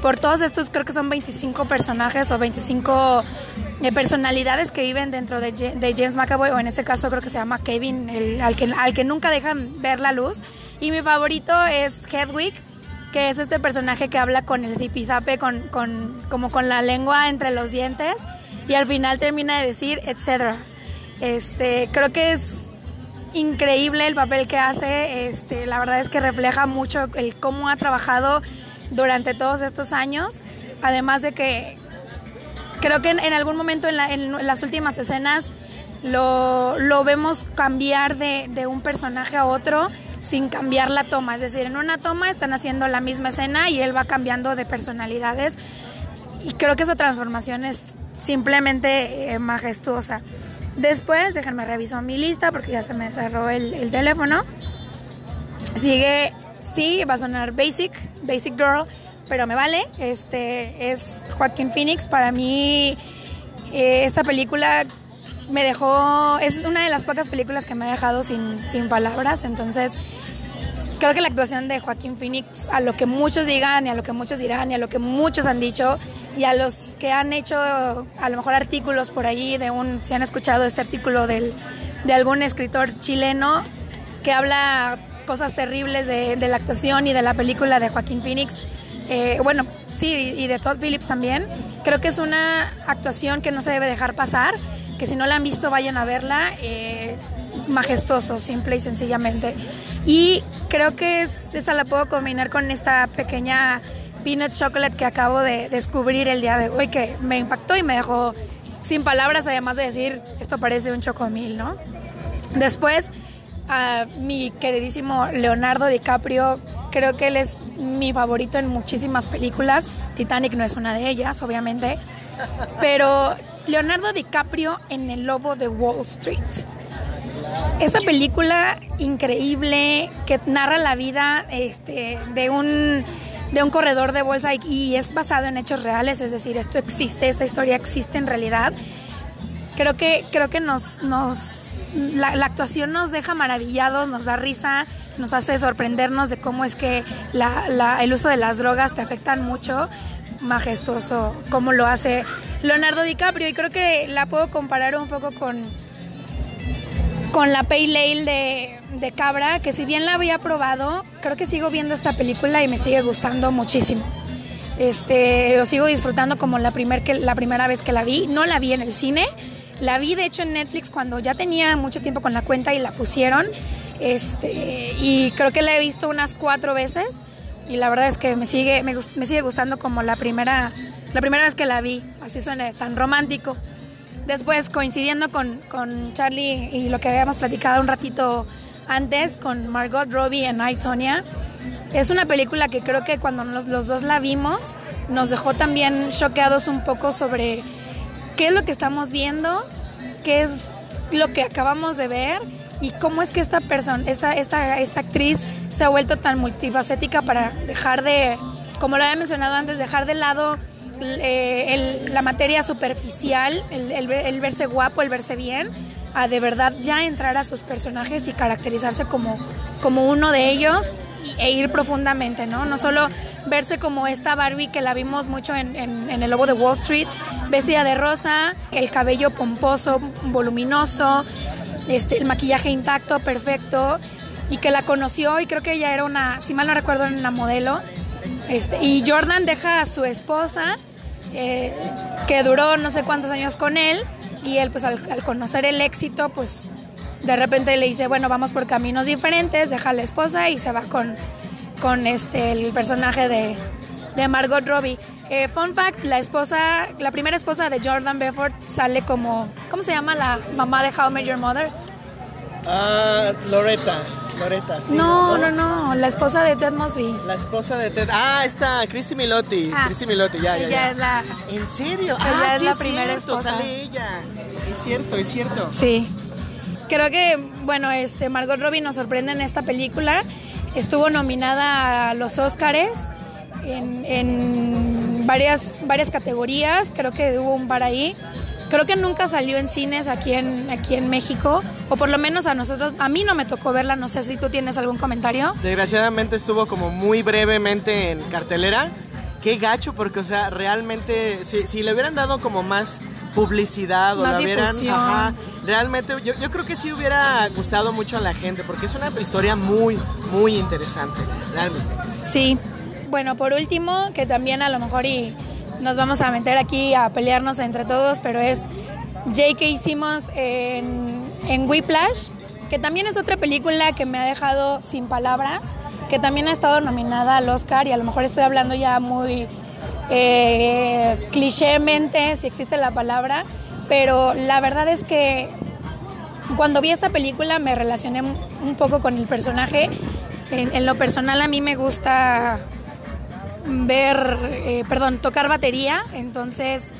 por todos estos creo que son 25 personajes o 25 eh, personalidades que viven dentro de, de James McAvoy o en este caso creo que se llama Kevin el, al, que, al que nunca dejan ver la luz y mi favorito es Hedwig que es este personaje que habla con el zipizape con, con, como con la lengua entre los dientes y al final termina de decir etcétera este creo que es increíble el papel que hace. Este, la verdad es que refleja mucho el cómo ha trabajado durante todos estos años. Además de que creo que en, en algún momento en, la- en las últimas escenas lo, lo vemos cambiar de, de un personaje a otro sin cambiar la toma. Es decir, en una toma están haciendo la misma escena y él va cambiando de personalidades. Y creo que esa transformación es simplemente eh, majestuosa. Después, déjenme reviso mi lista porque ya se me cerró el, el teléfono. Sigue, sí, va a sonar Basic, Basic Girl, pero me vale. Este es Joaquín Phoenix. Para mí, eh, esta película me dejó, es una de las pocas películas que me ha dejado sin, sin palabras. Entonces, creo que la actuación de Joaquín Phoenix, a lo que muchos digan y a lo que muchos dirán y a lo que muchos han dicho y a los que han hecho a lo mejor artículos por allí de un, si han escuchado este artículo del, de algún escritor chileno que habla cosas terribles de, de la actuación y de la película de Joaquín Phoenix. Eh, bueno, sí, y de Todd Phillips también. Creo que es una actuación que no se debe dejar pasar, que si no la han visto vayan a verla. Eh, majestuoso, simple y sencillamente. Y creo que es, esa la puedo combinar con esta pequeña peanut chocolate que acabo de descubrir el día de hoy, que me impactó y me dejó sin palabras, además de decir, esto parece un chocomil, ¿no? Después, a mi queridísimo Leonardo DiCaprio, creo que él es mi favorito en muchísimas películas. Titanic no es una de ellas, obviamente. Pero Leonardo DiCaprio en El Lobo de Wall Street. Esta película increíble que narra la vida este, de un de un corredor de bolsa y, y es basado en hechos reales, es decir, esto existe, esta historia existe en realidad. Creo que, creo que nos, nos la, la actuación nos deja maravillados, nos da risa, nos hace sorprendernos de cómo es que la, la, el uso de las drogas te afectan mucho. Majestuoso cómo lo hace Leonardo DiCaprio y creo que la puedo comparar un poco con, con la Pale Ale de, de Cabra, que si bien la había probado, creo que sigo viendo esta película y me sigue gustando muchísimo. Este, lo sigo disfrutando como la, primer que, la primera vez que la vi. No la vi en el cine, la vi de hecho en Netflix cuando ya tenía mucho tiempo con la cuenta y la pusieron. Este, y creo que la he visto unas cuatro veces y la verdad es que me sigue, me, me sigue gustando como la primera, la primera vez que la vi. Así suena tan romántico. Después, coincidiendo con, con Charlie y lo que habíamos platicado un ratito antes con Margot Robbie en I, Tonya, es una película que creo que cuando los, los, dos la vimos nos dejó también choqueados un poco sobre qué es lo que estamos viendo, qué es lo que acabamos de ver y cómo es que esta persona, esta, esta, esta actriz se ha vuelto tan multifacética para dejar de, como lo había mencionado antes, dejar de lado eh, la materia superficial, el, verse guapo, el verse bien, a de verdad ya entrar a sus personajes y caracterizarse como, como uno de ellos e ir profundamente, ¿no? No solo verse como esta Barbie que la vimos mucho en, en El Lobo de Wall Street, vestida de rosa, el cabello pomposo, voluminoso, este, el maquillaje intacto, perfecto, y que la conoció y creo que ella era una, si mal no recuerdo, una modelo. Este, y Jordan deja a su esposa eh, que duró no sé cuántos años con él y él pues al, al, conocer el éxito pues de repente le dice bueno vamos por caminos diferentes deja a la esposa y se va con, con este el personaje de, de Margot Robbie eh, fun fact la esposa la primera esposa de Jordan Belfort sale como ¿cómo se llama la mamá de How I Met Your Mother? Ah, Loretta. Sí, no, no, no, no, la esposa de Ted Mosby. La esposa de Ted. Ah, está, Christy Milotti. Ah, Christy Milotti, ya, ya. Es la. ¿En serio? Ella ah, es sí, la primera cierto, esposa. Sale ella. Es cierto, es cierto. Sí. Creo que, bueno, este Margot Robbie nos sorprende en esta película. Estuvo nominada a los Oscars en, en varias, varias categorías. Creo que hubo un par ahí. Creo que nunca salió en cines aquí en, aquí en México, o por lo menos a nosotros, a mí no me tocó verla, no sé si tú tienes algún comentario. Desgraciadamente estuvo como muy brevemente en cartelera. Qué gacho, porque, o sea, realmente, si, si le hubieran dado como más publicidad o más la hubieran, ajá, realmente yo, yo creo que sí hubiera gustado mucho a la gente, porque es una historia muy, muy interesante, realmente. Sí. Bueno, por último, que también a lo mejor y nos vamos a meter aquí a pelearnos entre todos, pero es J.K. Simmons en, en Whiplash, que también es otra película que me ha dejado sin palabras, que también ha estado nominada al Oscar y a lo mejor estoy hablando ya muy eh, clichémente, si existe la palabra, pero la verdad es que cuando vi esta película me relacioné un poco con el personaje. En, en lo personal a mí me gusta ver, eh, perdón, tocar batería, entonces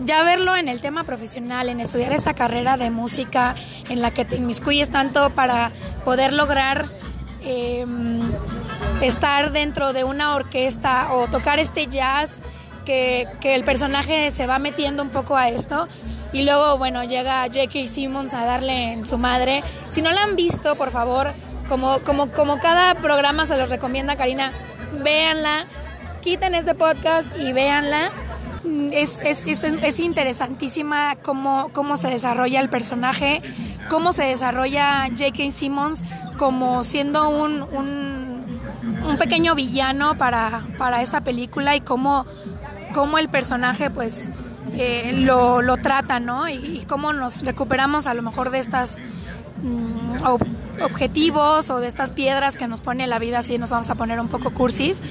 ya verlo en el tema profesional, en estudiar esta carrera de música en la que te inmiscuyes tanto para poder lograr eh, estar dentro de una orquesta o tocar este jazz, que, que, el personaje se va metiendo un poco a esto. Y luego, bueno, llega J.K. Simmons a darle en su madre. Si no la han visto, por favor, como, como, como cada programa se los recomienda Karina, véanla, quiten este podcast y véanla. Es, es, es, es interesantísima cómo, cómo, se desarrolla el personaje, cómo se desarrolla J.K. Simmons, como siendo un, un, pequeño villano para, para esta película y cómo, cómo el personaje pues eh, lo, lo trata, ¿no? Y cómo nos recuperamos a lo mejor de estas mm, ob- objetivos o de estas piedras que nos pone la vida, así nos vamos a poner un poco cursis,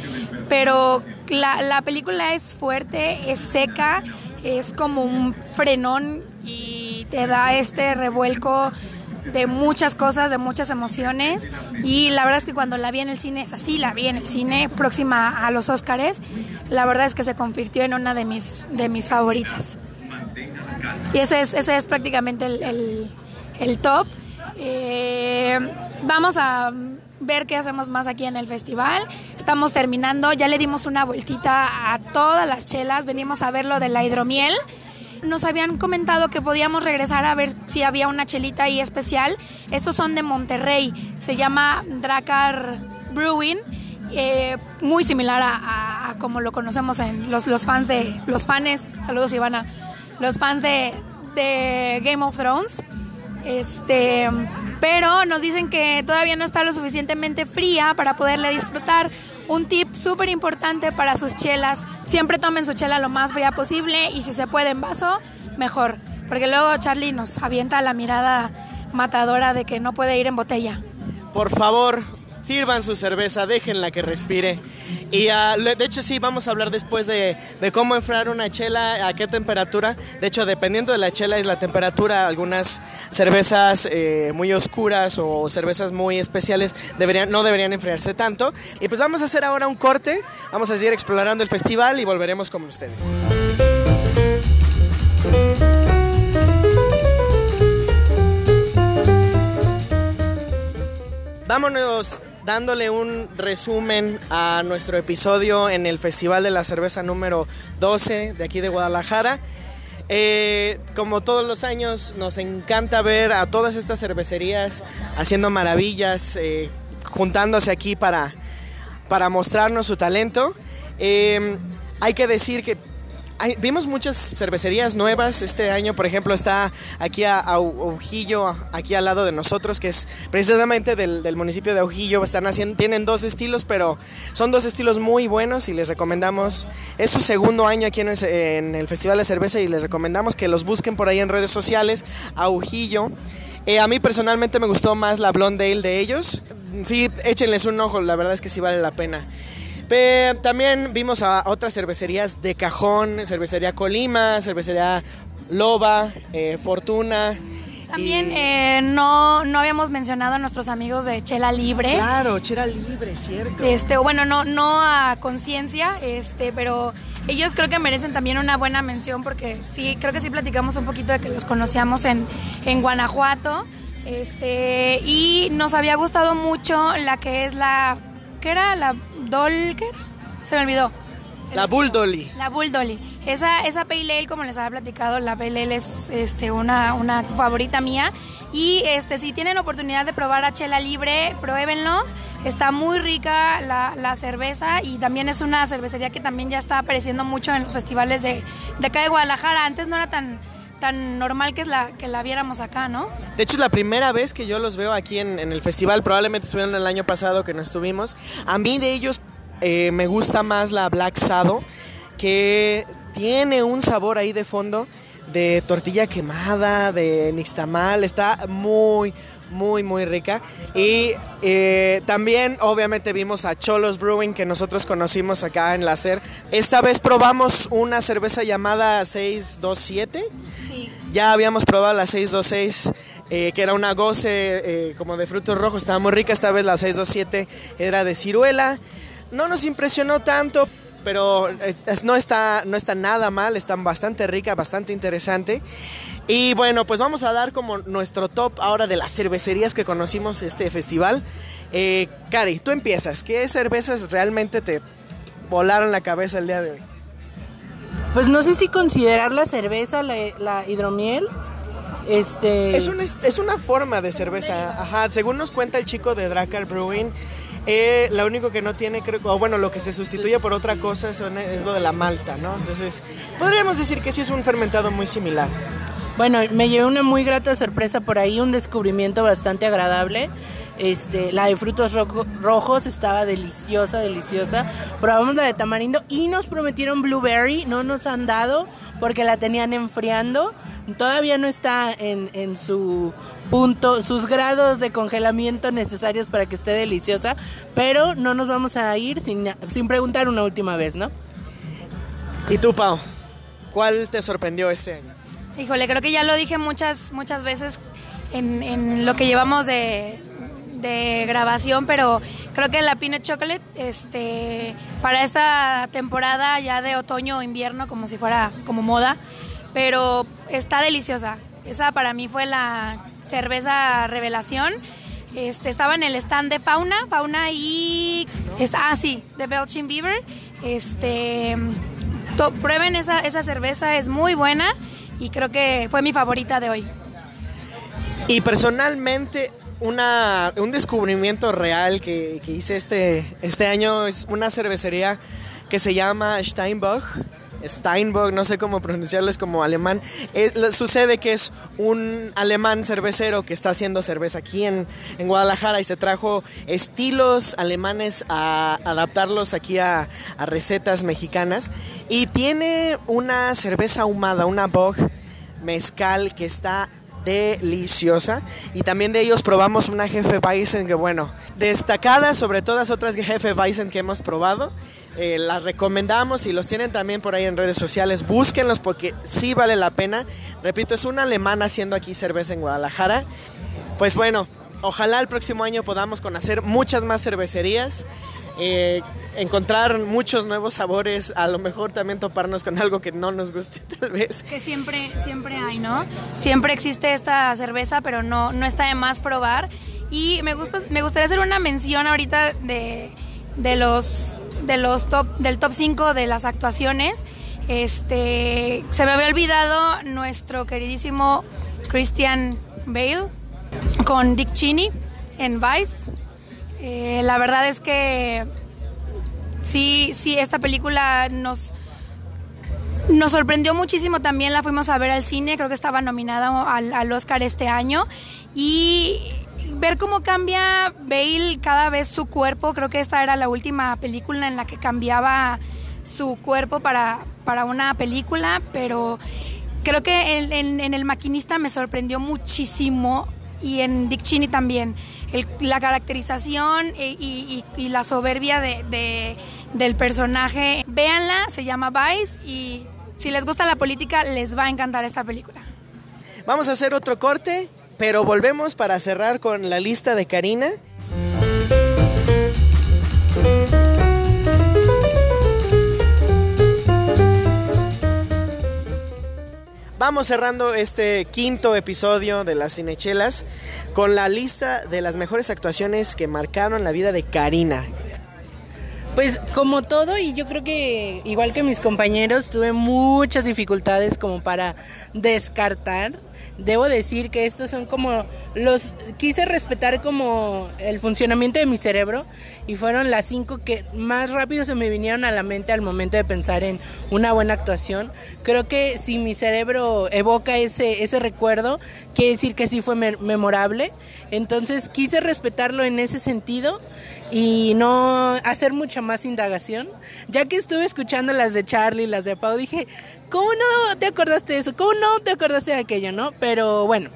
pero la, la película es fuerte, es seca, es como un frenón y te da este revuelco de muchas cosas, de muchas emociones y la verdad es que cuando la vi en el cine, es así, la vi en el cine próxima a los Óscares, la verdad es que se convirtió en una de mis, de mis favoritas. Y ese es, ese es prácticamente el, el- el top. Eh, vamos a ver qué hacemos más aquí en el festival. Estamos terminando, ya le dimos una vueltita a todas las chelas, venimos a ver lo de la hidromiel. Nos habían comentado que podíamos regresar a ver si había una chelita ahí especial. Estos son de Monterrey, se llama Dracar Brewing, eh, muy similar a, como lo conocemos en los, los fans de los fans. Saludos Ivana, los fans de, de Game of Thrones. Este, pero nos dicen que todavía no está lo suficientemente fría para poderle disfrutar. Un tip súper importante para sus chelas, siempre tomen su chela lo más fría posible y si se puede en vaso, mejor. Porque luego Charlie nos avienta la mirada matadora de que no puede ir en botella. Por favor, sirvan su cerveza, déjenla que respire. Y ah, de hecho sí, vamos a hablar después de, de cómo enfriar una chela, a qué temperatura. De hecho, dependiendo de la chela es la temperatura, algunas cervezas eh, muy oscuras o cervezas muy especiales deberían, no deberían enfriarse tanto. Y pues vamos a hacer ahora un corte, vamos a seguir explorando el festival y volveremos con ustedes. Vámonos dándole un resumen a nuestro episodio en el Festival de la Cerveza número 12 de aquí de Guadalajara. Eh, como todos los años, nos encanta ver a todas estas cervecerías haciendo maravillas, eh, juntándose aquí para, para mostrarnos su talento. Eh, hay que decir que vimos muchas cervecerías nuevas este año, por ejemplo está aquí a, Aujillo, aquí al lado de nosotros, que es precisamente del, municipio de Aujillo, están haciendo, tienen dos estilos, pero son dos estilos muy buenos y les recomendamos, es su segundo año aquí en el, en el Festival de Cerveza y les recomendamos que los busquen por ahí en redes sociales, Aujillo. Eh, a mí personalmente me gustó más la Blonde Ale de ellos. Sí, échenles un ojo, la verdad es que sí vale la pena. También vimos a otras cervecerías de cajón, cervecería Colima, cervecería Loba, eh, Fortuna. También y- eh, no, no habíamos mencionado a nuestros amigos de Chela Libre. Claro, Chera Libre, cierto. Este, bueno, no, no a conciencia, este, pero ellos creo que merecen también una buena mención porque sí, creo que sí platicamos un poquito de que los conocíamos en, en Guanajuato. Este, y nos había gustado mucho la que es la. ¿Qué era? La Dol. ¿Qué? Se me olvidó. La Bull Dolly. La Bull Dolly. Esa, esa Pale Ale, como les había platicado, la Pale Ale es este, una, una favorita mía. Y este, si tienen oportunidad de probar a Chela Libre, pruébenlos. Está muy rica la, la cerveza y también es una cervecería que también ya está apareciendo mucho en los festivales de, de acá de Guadalajara. Antes no era tan, tan normal que, es la, que la viéramos acá, ¿no? De hecho, es la primera vez que yo los veo aquí en, el festival. Probablemente estuvieron el año pasado que no estuvimos. A mí de ellos eh, me gusta más la Black Sado, que tiene un sabor ahí de fondo de tortilla quemada, de nixtamal. Está muy, muy, muy rica. Y eh, también, obviamente, vimos a Cholos Brewing, que nosotros conocimos acá en la SER. Esta vez probamos una cerveza llamada 627. Sí. Ya habíamos probado la 626, eh, que era una goce eh, como de frutos rojos, estaba muy rica. Esta vez la 627 era de ciruela. No nos impresionó tanto, pero eh, es- no, está, no está nada mal, está bastante rica, bastante interesante. Y bueno, pues vamos a dar como nuestro top ahora de las cervecerías que conocimos este festival. Eh, Cari, tú empiezas. ¿Qué cervezas realmente te volaron la cabeza el día de hoy? Pues no sé si considerar la cerveza, la, la hidromiel. Este. Es una, es una forma de cerveza, ajá. Según nos cuenta el chico de Dracar Brewing, eh, lo único que no tiene, creo, o bueno, lo que se sustituye por otra cosa es lo de la malta, ¿no? Entonces, podríamos decir que sí es un fermentado muy similar. Bueno, me llevé una muy grata sorpresa por ahí, un descubrimiento bastante agradable. Este, la de frutos rojo- rojos estaba deliciosa, deliciosa. Probamos la de tamarindo y nos prometieron blueberry, no nos han dado porque la tenían enfriando. Todavía no está en, en su punto, sus grados de congelamiento necesarios para que esté deliciosa, pero no nos vamos a ir sin, sin preguntar una última vez, ¿no? ¿Y tú, Pau? ¿Cuál te sorprendió este año? Híjole, creo que ya lo dije muchas, muchas veces en, en lo que llevamos de, de grabación, pero creo que la Peanut Chocolate, este, para esta temporada ya de otoño o invierno, como si fuera como moda, pero está deliciosa. Esa para mí fue la cerveza revelación. Este, estaba en el stand de Fauna, Fauna y... ah, sí, de Belching Beaver. Este, prueben esa, esa cerveza, es muy buena y creo que fue mi favorita de hoy. Y personalmente, una, un descubrimiento real que, que hice este, este año es una cervecería que se llama Steinbach. Steinbach, no sé cómo pronunciarlo, es como alemán. Eh, lo- sucede que es un alemán cervecero que está haciendo cerveza aquí en, en Guadalajara y se trajo estilos alemanes a adaptarlos aquí a, a recetas mexicanas. Y tiene una cerveza ahumada, una Bock mezcal que está deliciosa y también de ellos probamos una jefe Weizen que bueno, destacada sobre todas otras jefe Weizen que hemos probado. Eh, las recomendamos y los tienen también por ahí en redes sociales. Búsquenlos porque sí vale la pena. Repito, es una alemana haciendo aquí cerveza en Guadalajara. Pues bueno, ojalá el próximo año podamos conocer muchas más cervecerías, eh, encontrar muchos nuevos sabores, a lo mejor también toparnos con algo que no nos guste tal vez. Que siempre, siempre hay, ¿no? Siempre existe esta cerveza, pero no, no está de más probar. Y me gusta, me gustaría hacer una mención ahorita de, de los de los top, del top 5 de las actuaciones. Este se me había olvidado nuestro queridísimo Christian Bale con Dick Cheney en Vice. Eh, la verdad es que sí, sí, esta película nos, nos sorprendió muchísimo también, la fuimos a ver al cine, creo que estaba nominada al, al Oscar este año. Y ver cómo cambia Bale cada vez su cuerpo, creo que esta era la última película en la que cambiaba su cuerpo para, para una película, pero creo que en, El Maquinista me sorprendió muchísimo y en Dick Cheney también. La caracterización y, y- la soberbia de- del personaje. Véanla, se llama Vice y si les gusta la política les va a encantar esta película. Vamos a hacer otro corte, pero volvemos para cerrar con la lista de Karina. Vamos cerrando este quinto episodio de las Cinechelas con la lista de las mejores actuaciones que marcaron la vida de Karina. Pues como todo y yo creo que igual que mis compañeros tuve muchas dificultades como para descartar. Debo decir que estos son como los quise respetar como el funcionamiento de mi cerebro y fueron las cinco que más rápido se me vinieron a la mente al momento de pensar en una buena actuación. Creo que si mi cerebro evoca ese ese recuerdo quiere decir que sí fue me- memorable. Entonces quise respetarlo en ese sentido y no hacer mucha más indagación. Ya que estuve escuchando las de Charlie, las de Pau, dije, ¿cómo no te acordaste de eso? ¿Cómo no te acordaste de aquello, no? Pero bueno,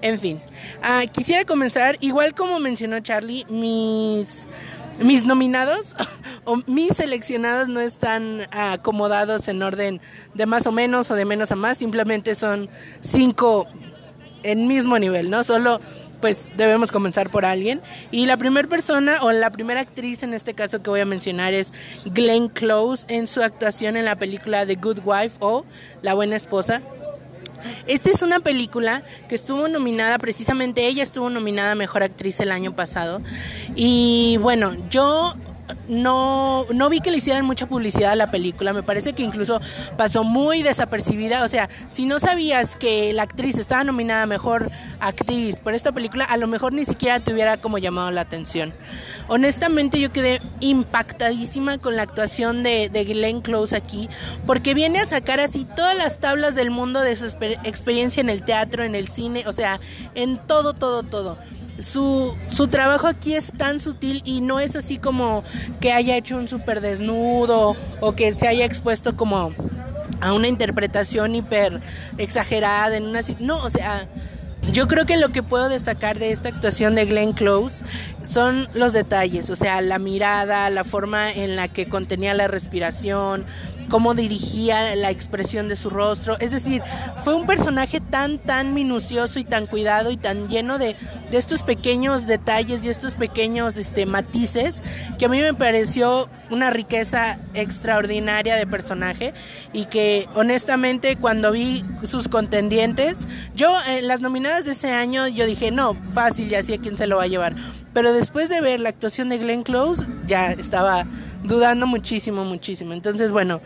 en fin. Ah, quisiera comenzar, igual como mencionó Charlie, mis, mis nominados o mis seleccionados no están acomodados en orden de más o menos o de menos a más, simplemente son cinco en mismo nivel, ¿no? Solo pues debemos comenzar por alguien. Y la primera persona o la primera actriz en este caso que voy a mencionar es Glenn Close en su actuación en la película The Good Wife o La Buena Esposa. Esta es una película que estuvo nominada, precisamente ella estuvo nominada a Mejor Actriz el año pasado. Y bueno, yo no, no vi que le hicieran mucha publicidad a la película, me parece que incluso pasó muy desapercibida, o sea, si no sabías que la actriz estaba nominada Mejor Actriz por esta película, a lo mejor ni siquiera te hubiera como llamado la atención. Honestamente yo quedé impactadísima con la actuación de, Glenn Close aquí, porque viene a sacar así todas las tablas del mundo de su exper- experiencia en el teatro, en el cine, o sea, en todo, todo, todo. Su, su trabajo aquí es tan sutil y no es así como que haya hecho un súper desnudo o que se haya expuesto como a una interpretación hiper exagerada en una... No, o sea yo creo que lo que puedo destacar de esta actuación de Glenn Close son los detalles, o sea, la mirada, la forma en la que contenía la respiración, cómo dirigía la expresión de su rostro. Es decir, fue un personaje tan, tan minucioso y tan cuidado y tan lleno de, de estos pequeños detalles y estos pequeños este, matices que a mí me pareció una riqueza extraordinaria de personaje y que honestamente cuando vi sus contendientes, yo en las nominadas de ese año yo dije, no, fácil, ya sé quién se lo va a llevar. Pero después de ver la actuación de Glenn Close, ya estaba dudando muchísimo, muchísimo. Entonces, bueno,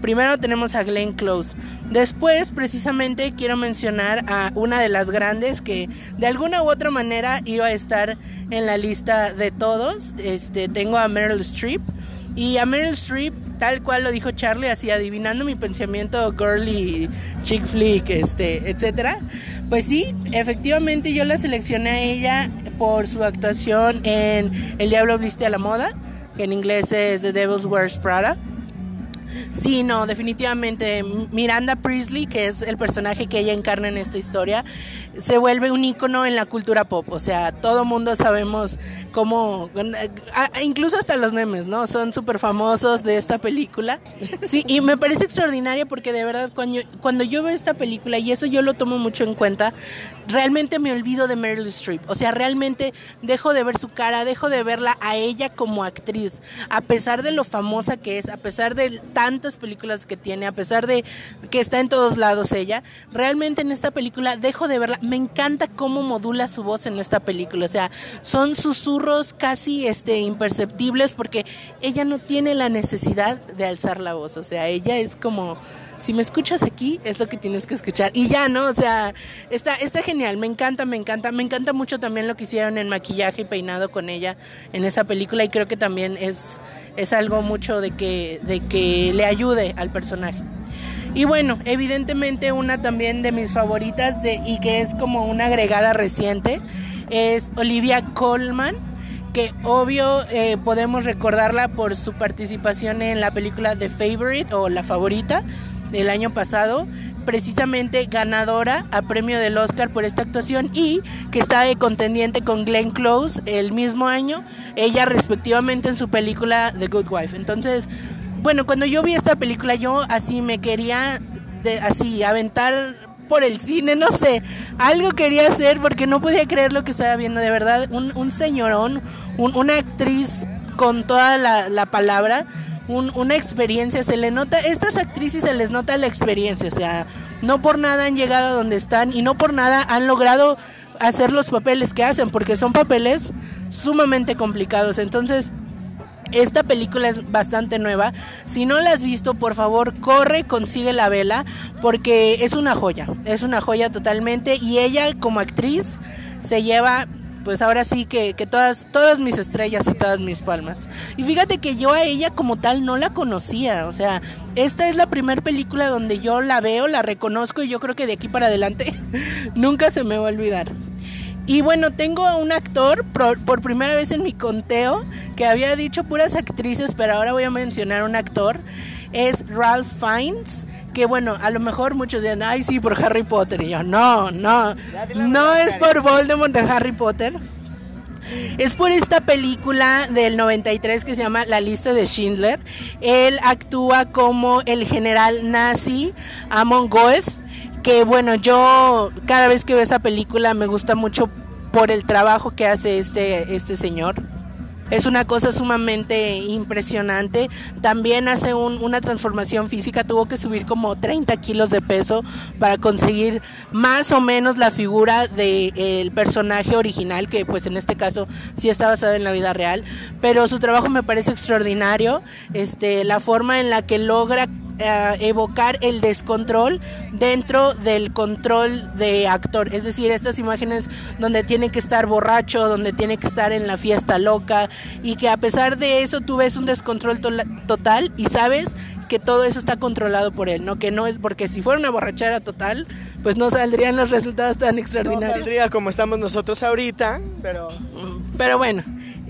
primero tenemos a Glenn Close. Después, precisamente, quiero mencionar a una de las grandes que de alguna u otra manera iba a estar en la lista de todos. Este, tengo a Meryl Streep. Y a Meryl Streep, tal cual lo dijo Charlie, así adivinando mi pensamiento girly, chick flick, este, etcétera. Pues sí, efectivamente yo la seleccioné a ella por su actuación en El Diablo Viste a la Moda que en inglés es The Devil's Wears Prada. Sí, no, definitivamente Miranda Priestley, que es el personaje que ella encarna en esta historia, se vuelve un icono en la cultura pop. O sea, todo mundo sabemos cómo, incluso hasta los memes, ¿no? Son súper famosos de esta película. Sí, y me parece extraordinaria porque de verdad cuando, cuando yo veo esta película, y eso yo lo tomo mucho en cuenta, realmente me olvido de Meryl Streep. O sea, realmente dejo de ver su cara, dejo de verla a ella como actriz, a pesar de lo famosa que es, a pesar de tantas películas que tiene, a pesar de que está en todos lados ella, realmente en esta película dejo de verla. Me encanta cómo modula su voz en esta película. O sea, son susurros casi este, imperceptibles porque ella no tiene la necesidad de alzar la voz. O sea, ella es como si me escuchas aquí, es lo que tienes que escuchar. Y ya, ¿no? O sea, está, está genial, me encanta, me encanta. Me encanta mucho también lo que hicieron en maquillaje y peinado con ella en esa película y creo que también es, es algo mucho de que, de que le ayude al personaje. Y bueno, evidentemente una también de mis favoritas y que es como una agregada reciente es Olivia Colman que obvio eh, podemos recordarla por su participación en la película The Favorite o La Favorita, del año pasado, precisamente ganadora a premio del Oscar por esta actuación y que está de contendiente con Glenn Close el mismo año, ella respectivamente en su película The Good Wife. Entonces, bueno, cuando yo vi esta película yo así me quería de, así aventar por el cine, no sé, algo quería hacer porque no podía creer lo que estaba viendo, de verdad, un, señorón, una actriz con toda la palabra una experiencia, se le nota, estas actrices se les nota la experiencia, o sea, no por nada han llegado a donde están y no por nada han logrado hacer los papeles que hacen, porque son papeles sumamente complicados. Entonces, esta película es bastante nueva. Si no la has visto, por favor, corre, consigue la vela, porque es una joya, es una joya totalmente. Y ella como actriz se lleva pues ahora sí que, todas, todas mis estrellas y todas mis palmas. Y fíjate que yo a ella como tal no la conocía, o sea, esta es la primera película donde yo la veo, la reconozco y yo creo que de aquí para adelante nunca se me va a olvidar. Y bueno, tengo a un actor por, por, primera vez en mi conteo que había dicho puras actrices, pero ahora voy a mencionar un actor. Es Ralph Fiennes, que bueno, a lo mejor muchos dirán, ay sí, por Harry Potter. Y yo, no, no, no es por Voldemort de Harry Potter. Es por esta película del 93 que se llama La lista de Schindler. Él actúa como el general nazi Amon Goeth, que bueno, yo cada vez que veo esa película me gusta mucho por el trabajo que hace este, este señor. Es una cosa sumamente impresionante. También hace una transformación física. Tuvo que subir como 30 kilos de peso para conseguir más o menos la figura del personaje original, que pues en este caso sí está basado en la vida real. Pero su trabajo me parece extraordinario. Este, la forma en la que logra eh, evocar el descontrol dentro del control de actor. Es decir, estas imágenes donde tiene que estar borracho, donde tiene que estar en la fiesta loca y que a pesar de eso tú ves un descontrol total y sabes que todo eso está controlado por él, ¿no? Que no es porque si fuera una borrachera total, pues no saldrían los resultados tan No extraordinarios. saldría como estamos nosotros ahorita, pero Pero bueno,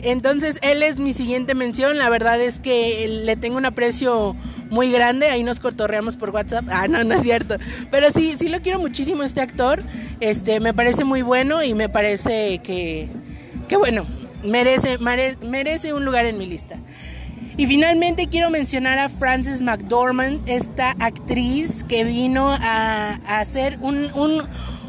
entonces él es mi siguiente mención. La verdad es que le tengo un aprecio muy grande. Ahí nos cotorreamos por WhatsApp. Ah, no, no es cierto. Pero sí, sí lo quiero muchísimo este actor. Este, me parece muy bueno y me parece que, que bueno, merece, mere- merece un lugar en mi lista. Y finalmente quiero mencionar a Frances McDormand, esta actriz que vino a, a hacer un, un,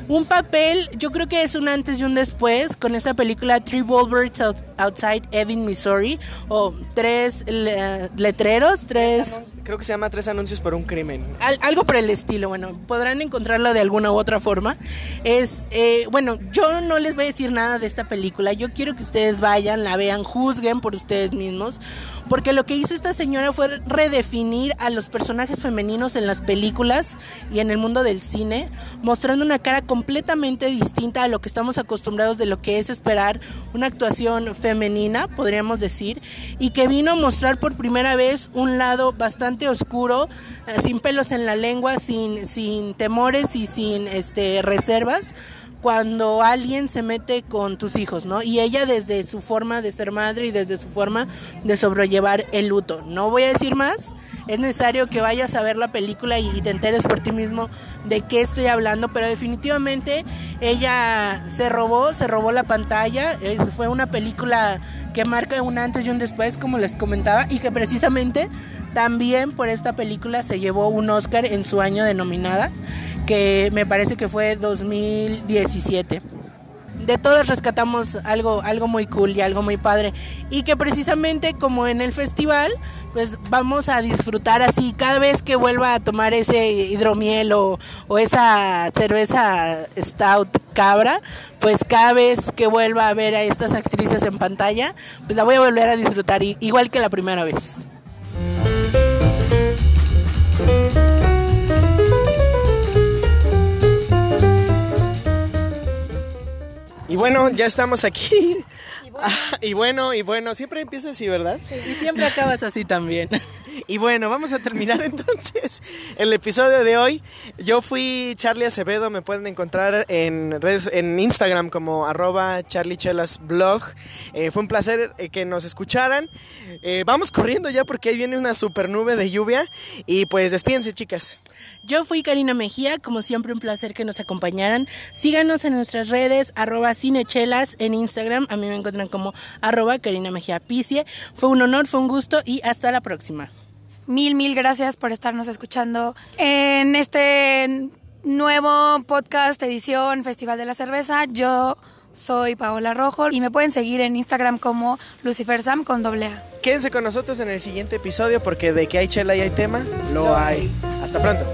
un papel, yo creo que es un antes y un después, con esta película Three Billboards Out- Outside Ebbing, Missouri, o tres le- letreros, tres... creo que se llama Tres anuncios por un crimen. Al- algo por el estilo, bueno, podrán encontrarla de alguna u otra forma. Es, eh, bueno, yo no les voy a decir nada de esta película, yo quiero que ustedes vayan, la vean, juzguen por ustedes mismos, porque lo que hizo esta señora fue redefinir a los personajes femeninos en las películas y en el mundo del cine, mostrando una cara completamente distinta a lo que estamos acostumbrados de lo que es esperar una actuación femenina, podríamos decir, y que vino a mostrar por primera vez un lado bastante oscuro, eh, sin pelos en la lengua, sin, sin temores y sin este, reservas cuando alguien se mete con tus hijos, ¿no? Y ella desde su forma de ser madre y desde su forma de sobrellevar el luto. No voy a decir más, es necesario que vayas a ver la película y, te enteres por ti mismo de qué estoy hablando, pero definitivamente ella se robó, se robó la pantalla, fue una película que marca un antes y un después, como les comentaba, y que precisamente también por esta película se llevó un Oscar en su año de nominada, que me parece que fue 2017 de todos rescatamos algo, algo muy cool y algo muy padre. Y que precisamente como en el festival, pues vamos a disfrutar así cada vez que vuelva a tomar ese hidromiel o, o esa cerveza stout cabra, pues cada vez que vuelva a ver a estas actrices en pantalla, pues la voy a volver a disfrutar igual que la primera vez. Bueno, ya estamos aquí. Ah, Y bueno, y bueno, siempre empieza así, ¿verdad? Y siempre acabas así también. Y bueno, vamos a terminar entonces el episodio de hoy. Yo fui Charlie Acevedo, me pueden encontrar en redes, en Instagram como arroba charliechelasblog. Eh, fue un placer eh, que nos escucharan. Eh, vamos corriendo ya porque ahí viene una super nube de lluvia. Y pues despídense, chicas. Yo fui Karina Mejía, como siempre un placer que nos acompañaran. Síganos en nuestras redes, arroba cinechelas en Instagram. A mí me encuentran como arroba Karina Mejía Picie. Fue un honor, fue un gusto y hasta la próxima. Mil, mil gracias por estarnos escuchando en este nuevo podcast, edición Festival de la Cerveza. Yo soy Paola Rojo y me pueden seguir en Instagram como Lucifer Sam con doble A. Quédense con nosotros en el siguiente episodio porque de que hay chela y hay tema, lo hay. Hasta pronto.